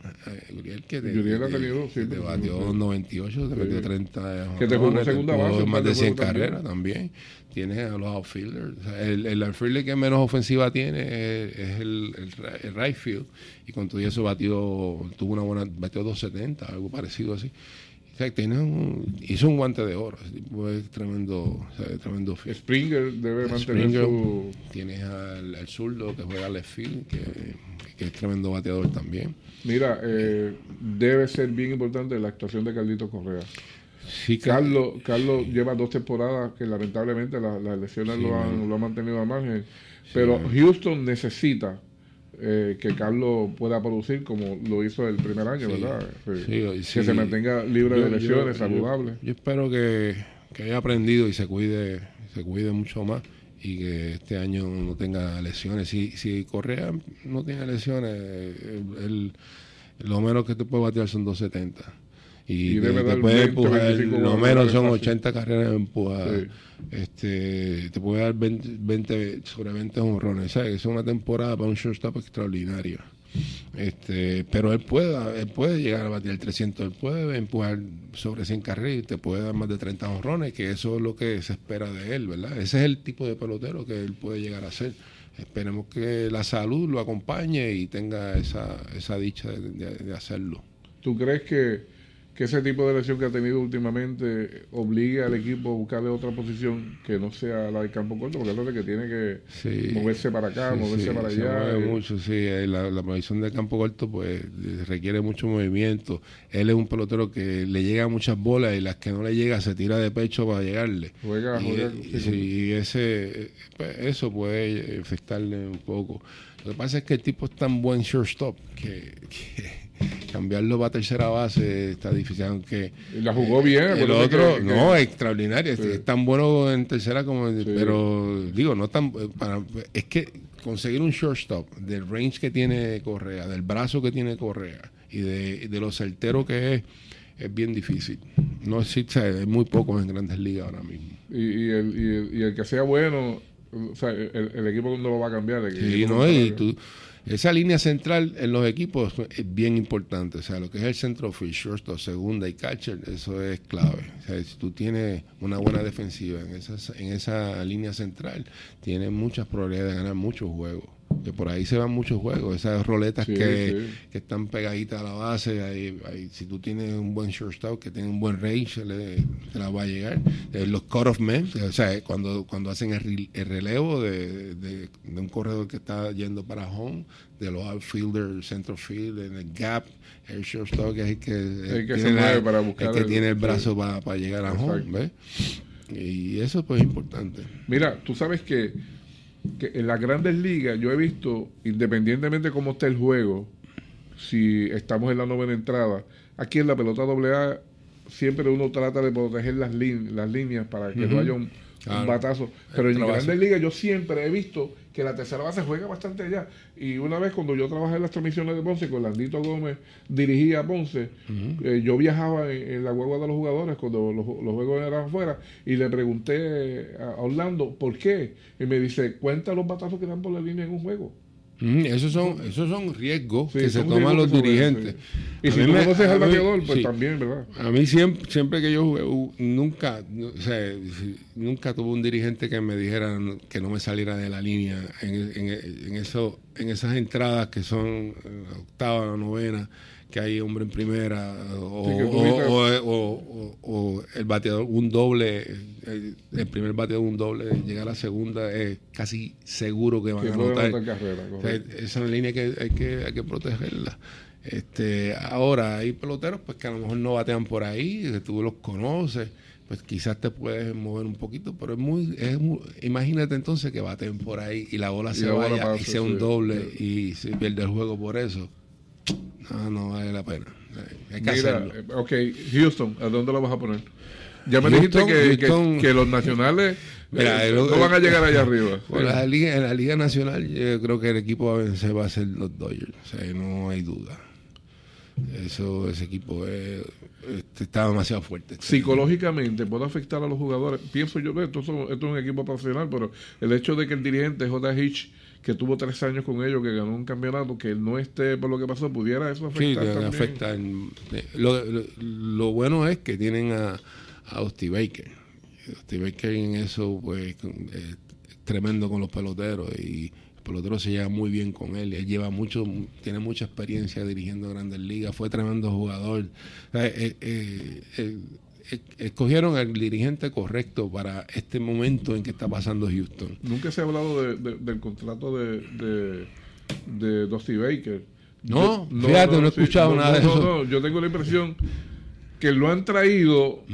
S5: Yuriel que te,
S2: Yuriel ha tenido,
S5: sí, te batió 98, te metió 30.
S2: Que te jugó segunda base.
S5: Más de 100 carreras también. Tienes a los outfielders. el, el outfielder que menos ofensiva tiene es, el, el, right field. Y con todo eso batió, tuvo una buena. Batió 270, algo parecido así tiene un, hizo un guante de oro. Es tremendo, tremendo
S2: Springer debe mantener su...
S5: Tienes al, zurdo que juega left field, que, es tremendo bateador también.
S2: Mira, eh, debe ser bien importante la actuación de Carlito Correa. Sí, Carlos, Carlos lleva dos temporadas que lamentablemente las, lesiones lo, han, lo han mantenido a margen. Pero Houston necesita eh, que Carlos pueda producir como lo hizo el primer año, ¿verdad? que se mantenga libre de lesiones, saludable.
S5: Yo, espero que, haya aprendido y se cuide, se cuide mucho más y que este año no tenga lesiones. Si, si Correa no tiene lesiones, el, lo menos que te puede batear son 270 y,
S2: Y
S5: te,
S2: debe
S5: te
S2: dar
S5: puede
S2: 20,
S5: empujar,
S2: 25
S5: lo menos son
S2: fácil.
S5: 80 carreras empujadas.
S2: Sí.
S5: Este, te puede dar 20, 20 sobre 20 honrones. ¿sabes? Es una temporada para un shortstop extraordinaria. Este, pero él puede, él puede llegar a batir el 300, él puede empujar sobre 100 carreras y te puede dar más de 30 honrones, que eso es lo que se espera de él, ¿verdad? Ese es el tipo de pelotero que él puede llegar a ser. Esperemos que la salud lo acompañe y tenga esa, esa dicha de, de- de hacerlo.
S2: ¿Tú crees que, que ese tipo de lesión que ha tenido últimamente obligue al equipo a buscarle otra posición que no sea la del campo corto? Porque es lo que tiene que
S5: Sí.
S2: moverse para acá,
S5: Sí,
S2: moverse
S5: sí,
S2: para allá.
S5: mueve
S2: eh,
S5: mucho, sí. eh, La, la posición de campo corto pues eh, requiere mucho movimiento. Él es un pelotero que le llega muchas bolas y las que no le llega se tira de pecho para llegarle.
S2: Juega,
S5: y,
S2: juega,
S5: y- ese, pues, eso puede afectarle un poco. Lo que pasa es que el tipo es tan buen shortstop que, que cambiarlo para tercera base está difícil, aunque
S2: la jugó bien.
S5: el
S2: acuérdate
S5: otro,
S2: que- que-
S5: no, es extraordinario. es-
S2: Sí.
S5: Es tan bueno en tercera como en.
S2: Sí.
S5: Pero, digo, no tan. Para, es que conseguir un shortstop del range que tiene Correa, del brazo que tiene Correa y de, de lo certero que es, es bien difícil. No existe, hay muy pocos en grandes ligas ahora mismo.
S2: y, y el, y, el, y el que sea bueno, o sea, el, el equipo no lo va a cambiar. el
S5: Sí, no, y tú, esa línea central en los equipos es bien importante. O sea, lo que es el centro field, shortstop, segunda y catcher, eso es clave. O sea, si tú tienes una buena defensiva en esa, en esa línea central, tienes muchas probabilidades de ganar muchos juegos. Que por ahí se van muchos juegos. Esas roletas
S2: Sí,
S5: que,
S2: sí.
S5: que están pegaditas a la base, ahí, ahí, si tú tienes un buen shortstop que tiene un buen range, le, te la va a llegar. Eh, los cut-off men, o sea, cuando, cuando hacen el, re- el relevo de, de- de un corredor que está yendo para home, de los outfielders, center field, en el gap, el shortstop que es el que,
S2: El que
S5: tiene
S2: para buscar
S5: el que
S2: el-
S5: tiene el brazo para, para llegar a home. Y eso pues es importante.
S2: Mira, tú sabes que, que en las grandes ligas yo he visto, independientemente cómo esté el juego, si estamos en la novena entrada, aquí en la pelota AA siempre uno trata de proteger las, las líneas para que no haya un, un
S5: Claro.
S2: batazo. Pero en grandes ligas yo siempre he visto que la tercera base juega bastante allá. Y una vez cuando yo trabajé en las transmisiones de Ponce, con Landito Gómez dirigía a Ponce, eh, yo viajaba en, en la guagua de los jugadores cuando los, los juegos eran afuera y le pregunté a a Orlando por qué. Y me dice, cuenta los batazos que dan por la línea en un juego.
S5: Ujú, Esos son, esos son riesgos
S2: Sí,
S5: que se toman los
S2: que
S5: dirigentes.
S2: Y
S5: A
S2: si tú
S5: me-
S2: conoces al bateador, pues
S5: sí.
S2: también, ¿verdad?
S5: A mí siempre, siempre que yo jugué, nunca, o sea, nunca tuve un dirigente que me dijera que no me saliera de la línea en, en, en eso, en esas entradas que son eh, octava, novena, que hay hombre en primera, o,
S2: Sí,
S5: el bateador, un doble, el, el primer bateador, un doble, llega a la segunda, es casi seguro que van
S2: Que
S5: a anotar.
S2: carrera,
S5: O sea,
S2: correcto.
S5: esa línea que hay que, hay que protegerla. Este, ahora hay peloteros pues que a lo mejor no batean por ahí, que tú los conoces, pues quizás te puedes mover un poquito, pero es muy, es muy- imagínate entonces que baten por ahí y la bola
S2: Y
S5: se
S2: la bola
S5: vaya y sea un
S2: sí,
S5: doble
S2: sí.
S5: y se pierde el juego por eso. No, no vale la pena. Hay que
S2: Mira,
S5: hacerlo.
S2: eh, ok, Houston, ¿a dónde lo vas a poner? Ya me
S5: Houston,
S2: dijiste que, que-
S5: Houston.
S2: que los nacionales (laughs)
S5: Mira,
S2: eh,
S5: el-
S2: no van a llegar allá arriba. (laughs)
S5: En la, liga, en la Liga Nacional yo creo que el equipo a vencer va a ser los Dodgers, o sea, no hay duda. Eso, ese equipo es- este, está demasiado fuerte.
S2: Psicológicamente puede afectar a los jugadores. Pienso yo, esto, esto es un equipo profesional, pero el hecho de que el dirigente J. Hitch, que tuvo tres años con ellos, que ganó un campeonato, que él no esté por lo que pasó, pudiera eso
S5: Sí,
S2: afectar
S5: le
S2: también.
S5: afecta. en- eh, lo, lo- lo bueno es que tienen a, a Dusty Baker. Dusty Baker en eso, pues, es tremendo con los peloteros y el pelotero se lleva muy bien con él. Él lleva mucho, tiene mucha experiencia dirigiendo grandes ligas, fue tremendo jugador. Eh, eh, eh, escogieron al dirigente correcto para este momento en que está pasando Houston.
S2: Nunca se ha hablado de- de- del contrato de, de, de Dusty Baker.
S5: No, fíjate, no he escuchado nada de
S2: no,
S5: eso.
S2: no, yo tengo la impresión que lo han traído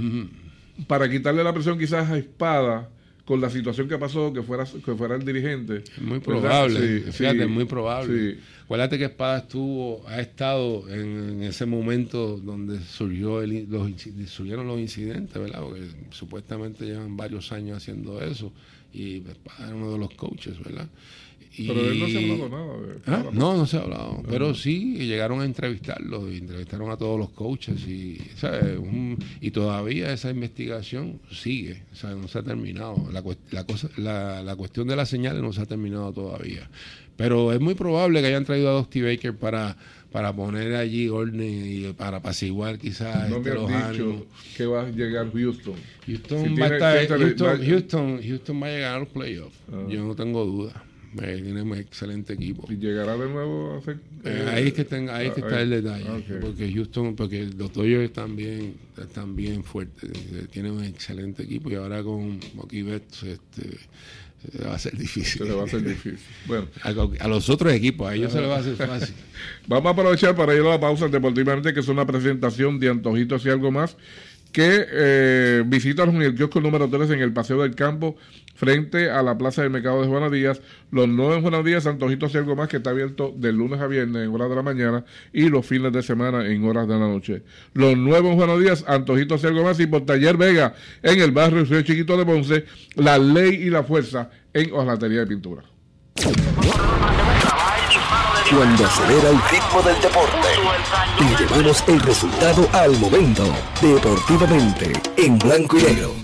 S2: para quitarle la presión quizás a Espada con la situación que pasó, que fuera, que fuera el dirigente.
S5: Muy probable,
S2: Sí,
S5: fíjate,
S2: sí,
S5: muy probable.
S2: sí.
S5: Acuérdate que Espada estuvo, ha estado en, en ese momento donde surgió el, los, surgieron los incidentes, ¿verdad? Porque supuestamente llevan varios años haciendo eso y Espada era uno de los coaches, ¿verdad?
S2: Pero él no se ha hablado nada. De,
S5: ¿Ah? No, no se ha hablado. Pero sí, llegaron a entrevistarlo, entrevistaron a todos los coaches y, y todavía esa investigación sigue, o sea, no se ha terminado. La, la, cosa, la, la cuestión de las señales no se ha terminado todavía. Pero es muy probable que hayan traído a Dusty Baker para para poner allí orden y para apaciguar quizás
S2: no
S5: este,
S2: me los dicho que va a llegar Houston.
S5: Houston, va, a estar, Houston, Houston, va a llegar a los playoffs. Ah. Yo no tengo duda. Eh, tiene un excelente equipo.
S2: ¿Y llegará de nuevo a hacer,
S5: eh, ahí es que, tenga, ahí es que está el detalle. Porque Houston, porque los Dodgers están bien, están bien fuertes. Eh, tienen un excelente equipo y ahora con Mookie Betts, este va a ser difícil.
S2: Se le va a hacer difícil. (laughs) Bueno.
S5: A, los otros equipos, a ellos se les va a hacer fácil. (laughs)
S2: Vamos a aprovechar para ir a la pausa deportivamente, que es una presentación de Antojitos y algo más, que eh, visítanos en el kiosco número 3 en el Paseo del Campo, frente a la Plaza del Mercado de Juana Díaz. Los nuevos Juana Díaz, Antojitos y algo más, que está abierto de lunes a viernes en horas de la mañana y los fines de semana en horas de la noche. Los nuevos Juana Díaz, Antojitos y algo más, y por Taller Vega en el barrio Río Chiquito de Ponce, la ley y la fuerza en hojalatería de pintura.
S1: Cuando acelera el ritmo del deporte y llevamos el resultado al momento, deportivamente, en blanco y negro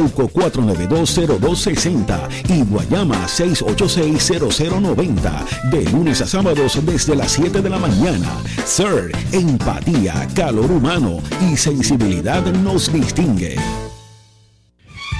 S1: Yauco 4920260 y Guayama 6860090. De lunes a sábados desde las 7 de la mañana. Sir, empatía, calor humano y sensibilidad nos distingue.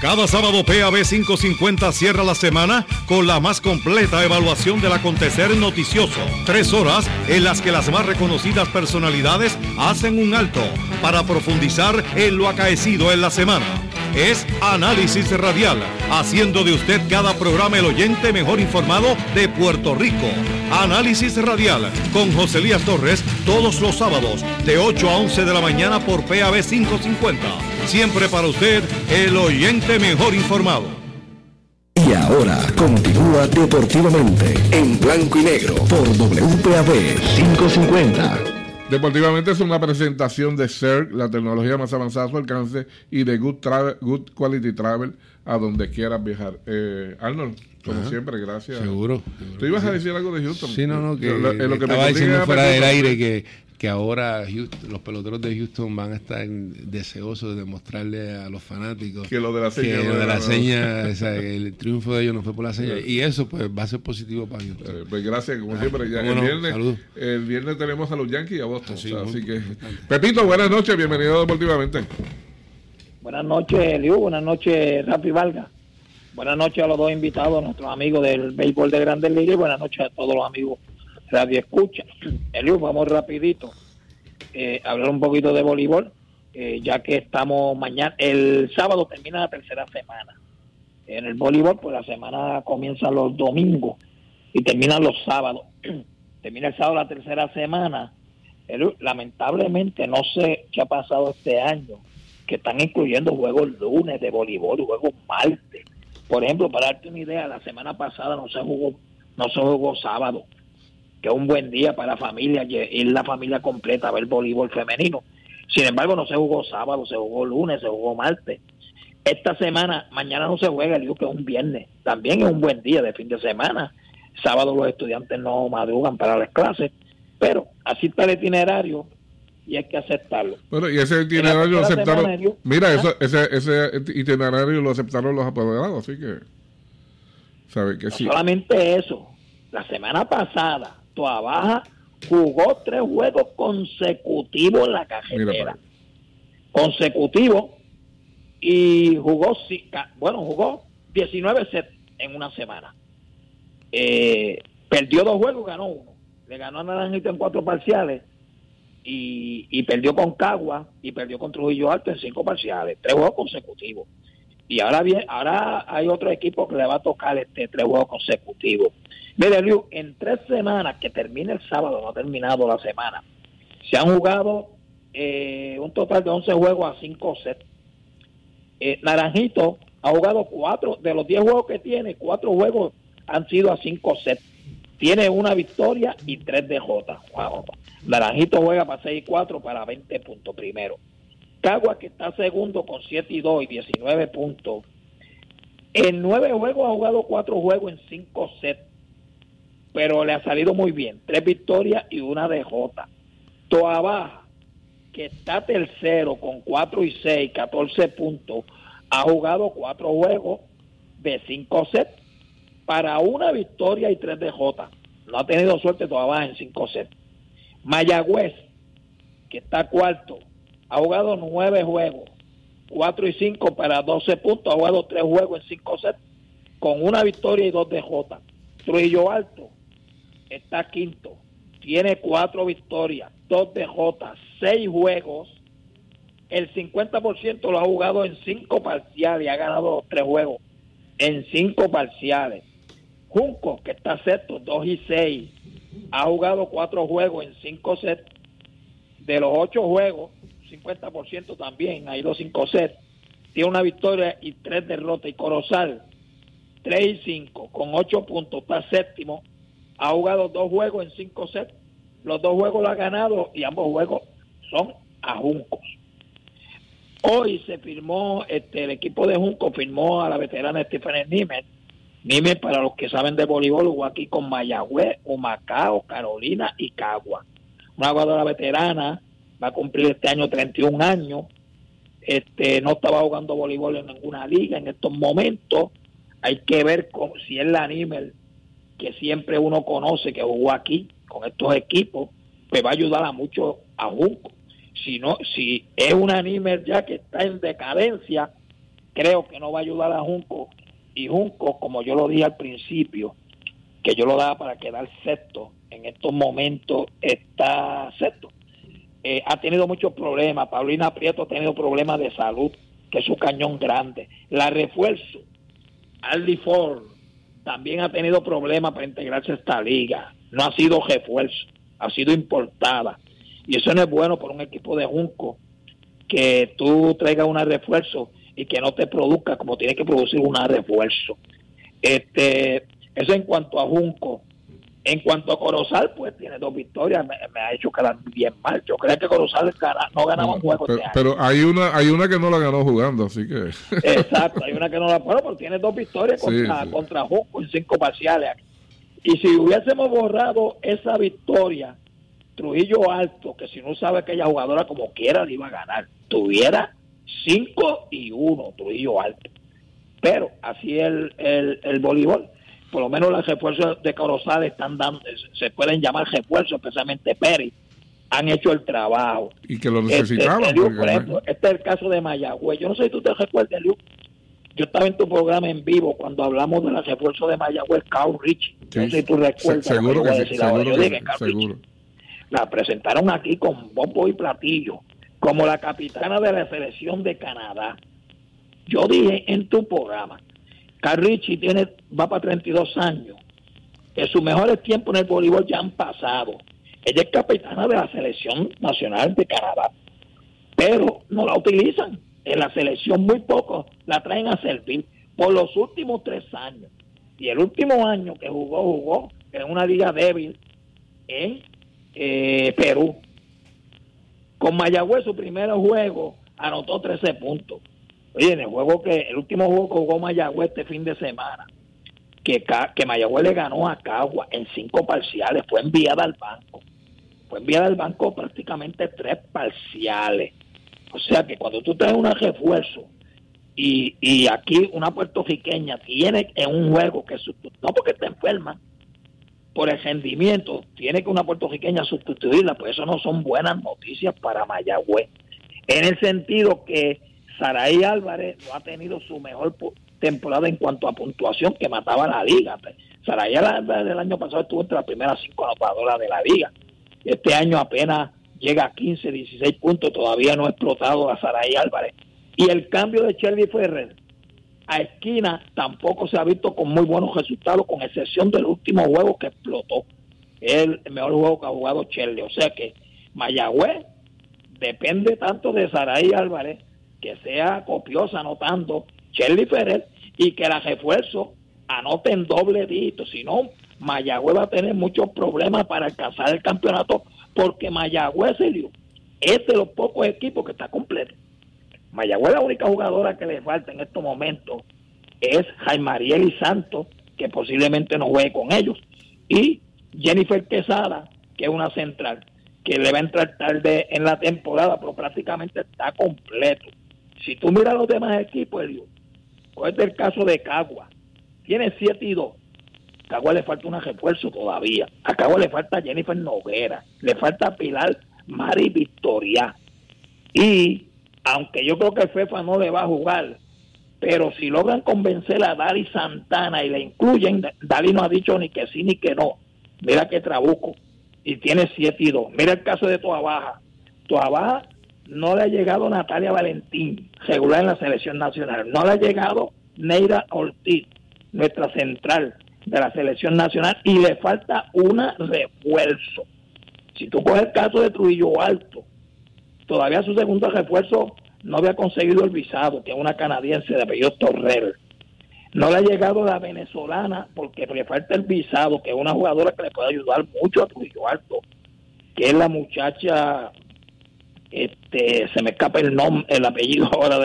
S6: Cada sábado PAB 550 cierra la semana con la más completa evaluación del acontecer noticioso. Tres horas en las que las más reconocidas personalidades hacen un alto para profundizar en lo acaecido en la semana es Análisis Radial, haciendo de usted cada programa el oyente mejor informado de Puerto Rico. Análisis Radial con José Elías Torres todos los sábados de 8 a 11 de la mañana por PAB 550. Siempre para usted el oyente mejor informado.
S1: Y ahora continúa deportivamente en blanco y negro por WPAB 550.
S2: Deportivamente es una presentación de CERC, la tecnología más avanzada a su alcance, y de Good, Travel, Good Quality Travel a donde quieras viajar. Eh, Arnold, como siempre, gracias.
S5: Seguro,
S2: ¿Tú ibas a decir algo de Houston?
S5: Sí, no, no, que, lo, lo que estaba diciendo fuera del aire que que ahora los peloteros de Houston van a estar deseosos de demostrarle a los fanáticos
S2: que lo de la seña,
S5: de la seña el triunfo de ellos no fue por la seña. Y eso pues va a ser positivo para Houston.
S2: Eh, pues gracias, como siempre. Ya, el, viernes, el viernes tenemos a los Yankees y a Boston. así que, Pepito, buenas noches, bienvenido deportivamente.
S7: Buenas noches, Liu, buenas noches, Rafi Valga. Buenas noches a los dos invitados, nuestros amigos del béisbol de Grandes Ligas y buenas noches a todos los amigos Radio Escucha. Eliu, vamos rapidito. Eh, hablar un poquito de voleibol, eh, ya que estamos mañana, el sábado termina la tercera semana. En el voleibol, pues la semana comienza los domingos y termina los sábados. (clears throat) termina el sábado la tercera semana. lamentablemente, no sé qué ha pasado este año, que están incluyendo juegos lunes de voleibol, juegos martes. Por ejemplo, para darte una idea, la semana pasada no se jugó, no se jugó sábado que es un buen día para la familia, ir la familia completa a ver voleibol femenino. Sin embargo, no se jugó sábado, se jugó lunes, se jugó martes. Esta semana, mañana no se juega, el que es un viernes. También es un buen día de fin de semana. Sábado los estudiantes no madrugan para las clases, pero así está el itinerario y hay que aceptarlo.
S2: Bueno, y ese itinerario lo aceptaron. mira, eso, ese, ese itinerario lo aceptaron los apoderados, así que. ¿sabe que sí?
S7: Solamente eso. La semana pasada, Baja jugó tres juegos consecutivos en la cajetera. Consecutivo y jugó, bueno, jugó 19 sets en una semana. Eh, perdió dos juegos, ganó uno. Le ganó a Naranjito en cuatro parciales y, perdió con Cagua y perdió con Trujillo Alto en cinco parciales. Tres juegos consecutivos. Y ahora bien, ahora hay otro equipo que le va a tocar este tres juegos consecutivos. Mire, Liu, en tres semanas, que termine el sábado, no ha terminado la semana, se han jugado eh, un total de 11 juegos a 5 sets. Eh, Naranjito ha jugado cuatro, de los 10 juegos que tiene, cuatro juegos han sido a 5 sets. Tiene una victoria y tres derrotas. Wow. Naranjito juega para 6 y 4 para 20 puntos primero. Cagua, que está segundo con 7 y 2 y 19 puntos. En nueve juegos ha jugado cuatro juegos en cinco sets, pero le ha salido muy bien. Tres victorias y una derrota. Toa Baja, que está tercero con 4 y 6, 14 puntos, ha jugado cuatro juegos de cinco sets para una victoria y tres derrotas. No ha tenido suerte Toa Baja en cinco sets. Mayagüez, que está cuarto, ha jugado nueve juegos, cuatro y cinco para 12 puntos, ha jugado tres juegos en cinco sets, con una victoria y dos derrotas. Trujillo Alto está quinto, tiene cuatro victorias, dos derrotas, seis juegos. El 50% lo ha jugado en cinco parciales ha ganado tres juegos en cinco parciales. Junco, que está sexto, dos y seis, ha jugado cuatro juegos en cinco sets. De los ocho juegos, 50% también, ha ido cinco sets. Tiene una victoria y tres derrotas. Y Corozal, 3 y 5, con ocho puntos, está séptimo. Ha jugado dos juegos en cinco sets. Los dos juegos lo ha ganado y ambos juegos son a Juncos. Hoy se firmó, este, el equipo de Junco firmó a la veterana Stephanie Niemer. Niemer, para los que saben de voleibol, jugó aquí con Mayagüez, Humacao, Carolina y Cagua. Una jugadora veterana, va a cumplir este año 31 años. Este, no estaba jugando voleibol en ninguna liga en estos momentos. Hay que ver si es la Niemer que siempre uno conoce que jugó aquí con estos equipos, pues va a ayudar a mucho a Junco. Si no, si es un anime ya que está en decadencia, creo que no va a ayudar a Junco. Y Junco, como yo lo dije al principio, que yo lo daba para quedar sexto, en estos momentos está sexto. Eh, ha tenido muchos problemas. Paulina Prieto ha tenido problemas de salud, que es su cañón grande. La refuerzo, Aldi Ford, también ha tenido problemas para integrarse a esta liga. No ha sido refuerzo, ha sido importada. Y eso no es bueno por un equipo de Junco, que tú traigas un refuerzo y que no te produzca como tiene que producir un refuerzo. Este, eso en cuanto a Junco. En cuanto a Corozal, pues tiene dos victorias, me, me ha hecho quedar bien mal. Yo creo que Corozal gana, no ganaba un juego.
S2: Pero,
S7: este año.
S2: pero hay una hay una que no la ganó jugando, así que...
S7: Exacto, hay una que no la puedo, pero tiene dos victorias
S2: Sí,
S7: contra,
S2: sí.
S7: contra Junco en cinco parciales. Y si hubiésemos borrado esa victoria, Trujillo Alto, que si no sabe aquella jugadora como quiera le iba a ganar, tuviera 5 y 1 Trujillo Alto. Pero así es el, el, el voleibol. Por lo menos los refuerzos de Corozal están dando, se pueden llamar refuerzos, especialmente Pérez, han hecho el trabajo.
S2: Y que lo
S7: Este,
S2: necesitaban. Porque-
S7: por ejemplo, este es el caso de Mayagüez. Yo no sé si tú te recuerdas, Eliu. Yo estaba en tu programa en vivo cuando hablamos de la refuerzo de Mayagüez, Carl Rich. No sé si tú
S2: se-
S7: recuerdas. lo
S2: seguro que sí, seguro
S7: Yo
S2: que
S7: dije,
S2: sí, seguro.
S7: La presentaron aquí con bombo y platillo, como la capitana de la selección de Canadá. Yo dije en tu programa, Carrichi tiene, va para 32 años, que sus mejores tiempos en el voleibol ya han pasado. Ella es capitana de la selección nacional de Canadá, pero no la utilizan. En la selección muy poco la traen a servir por los últimos tres años. Y el último año que jugó, jugó en una liga débil en eh, Perú. Con Mayagüez su primer juego anotó 13 puntos. Oye, en el juego que el último juego que jugó Mayagüez este fin de semana, que, que Mayagüez le ganó a Cagua en cinco parciales, fue enviada al banco. Fue enviada al banco prácticamente tres parciales. O sea que cuando tú traes un refuerzo y, y aquí una puertorriqueña tiene en un juego que no porque está enferma, por el rendimiento, tiene que una puertorriqueña sustituirla, pues eso no son buenas noticias para Mayagüez. En el sentido que Saraí Álvarez no ha tenido su mejor temporada en cuanto a puntuación que mataba la liga. Saraí Álvarez del año pasado estuvo entre las primeras cinco anotadoras de la liga. Este año apenas llega a 15, 16 puntos, todavía no ha explotado a Saraí Álvarez. Y el cambio de Shelby Ferrer a esquina tampoco se ha visto con muy buenos resultados, con excepción del último juego que explotó. el mejor juego que ha jugado Chelle. O sea que Mayagüez depende tanto de Saraí Álvarez, que sea copiosa anotando Cherly Ferrer y que la refuerzo anoten doble dígito. Si no, Mayagüez va a tener muchos problemas para alcanzar el campeonato porque Mayagüez, es de los pocos equipos que está completo. Mayagüez la única jugadora que le falta en estos momentos es Jaime Ariel y Santos, que posiblemente no juegue con ellos, y Jennifer Quesada, que es una central, que le va a entrar tarde en la temporada, pero prácticamente está completo. Si tú miras los demás equipos, Elio, es el caso de Cagua, tiene 7 y 2. Cagua le falta un refuerzo todavía. A Cagua le falta Jennifer Noguera, le falta Pilar Mari Victoria. Y aunque yo creo que FEFA no le va a jugar, pero si logran convencer a Dari Santana y le incluyen, Dari no ha dicho ni que sí ni que no. Mira que trabuco. Y tiene 7 y 2. Mira el caso de Toa Baja. Toa Baja no le ha llegado Natalia Valentín, regular en la selección nacional. No le ha llegado Neira Ortiz, nuestra central de la selección nacional, y le falta una refuerzo. Si tú coges el caso de Trujillo Alto, todavía su segundo refuerzo no había conseguido el visado, que es una canadiense de apellido Torrell. No le ha llegado la venezolana porque le falta el visado, que es una jugadora que le puede ayudar mucho a Trujillo Alto, que es la muchacha, este, se me escapa el nombre, el apellido (laughs) ahora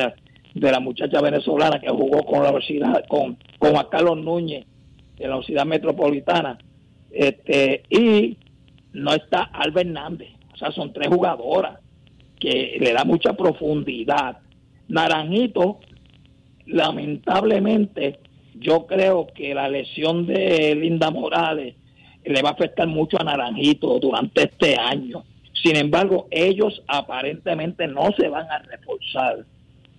S7: de, la muchacha venezolana que jugó con la universidad, con, con Carlos Núñez de la Universidad Metropolitana. Este, y no está Alba Hernández. O sea, son tres jugadoras que le da mucha profundidad. Naranjito, lamentablemente, yo creo que la lesión de Linda Morales le va a afectar mucho a Naranjito durante este año. Sin embargo, ellos aparentemente no se van a reforzar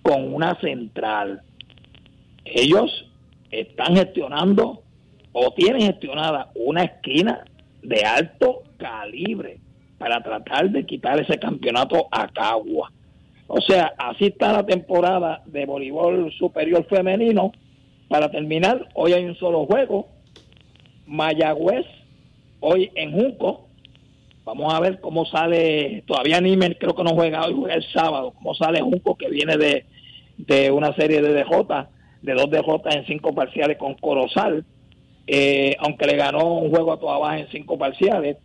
S7: con una central. Ellos están gestionando o tienen gestionada una esquina de alto calibre para tratar de quitar ese campeonato a Cagua. O sea, así está la temporada de voleibol superior femenino. Para terminar, hoy hay un solo juego. Mayagüez, hoy en Junco. Vamos a ver cómo sale. Todavía Nimer creo que no juega hoy, juega el sábado. Cómo sale Junco, que viene de, de una serie de DJ, de dos DJ en cinco parciales con Corozal, eh, aunque le ganó un juego a toda baja en cinco parciales.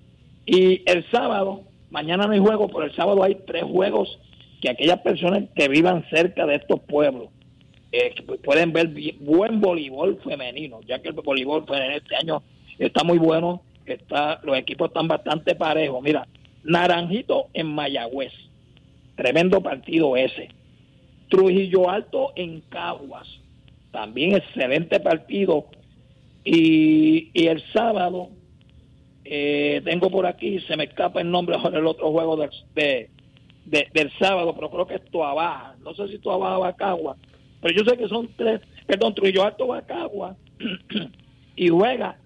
S7: Y el sábado, mañana no hay juego, pero el sábado hay tres juegos que aquellas personas que vivan cerca de estos pueblos eh, pueden ver buen voleibol femenino, ya que el voleibol femenino este año está muy bueno, está los equipos están bastante parejos. Mira, Naranjito en Mayagüez, tremendo partido ese. Trujillo Alto en Caguas, también excelente partido. Y, el sábado, eh, tengo por aquí, se me escapa el nombre con el otro juego del, de, del sábado, pero creo que es Tuabaja. No sé si Tuabaja va a Cagua, pero yo sé que son tres, perdón, Trujillo Alto va a Cagua (clears throat) y juega,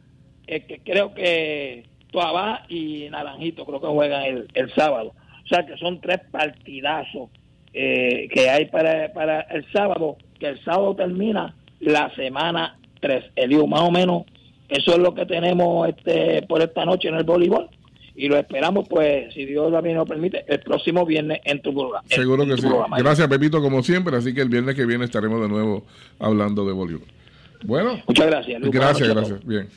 S7: eh, que creo que Tuabaja y Naranjito creo que juegan el, el sábado. O sea que son tres partidazos eh, que hay para, para el sábado, que el sábado termina la semana 3. Eliu, más o menos, eso es lo que tenemos este por esta noche en el voleibol. Y lo esperamos, pues, si Dios también nos permite, el próximo viernes en tu programa.
S2: Seguro que sí. Gracias, Pepito, como siempre. Así que el viernes que viene estaremos de nuevo hablando de voleibol. Bueno.
S7: Muchas gracias.
S2: Gracias, gracias. Bien.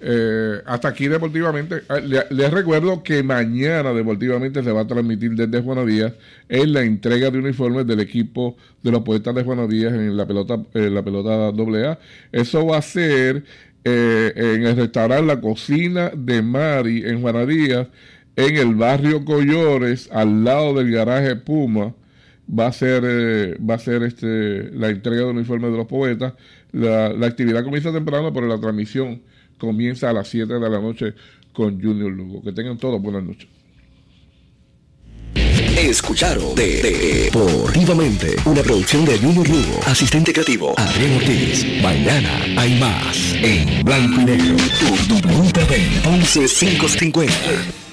S2: Eh, hasta aquí deportivamente. Ah, les, recuerdo que mañana deportivamente se va a transmitir desde Juan Díaz en la entrega de uniformes del equipo de los poetas de Juan Díaz en la pelota, en la pelota AA. Eso va a ser eh, en el restaurante La Cocina de Mari en Juan Díaz, en el barrio Collores, al lado del garaje Puma. Va a ser, eh, va a ser este, la entrega de uniformes de los poetas. La, la actividad comienza temprano, pero la transmisión comienza a las 7 de la noche con Junior Lugo. Que tengan todos buenas noches.
S8: Escucharon de, Deportivamente, una producción de Junior Lugo, asistente creativo Adrián Ortiz. Mañana hay más en Blanco y Negro, tu, tu 11550.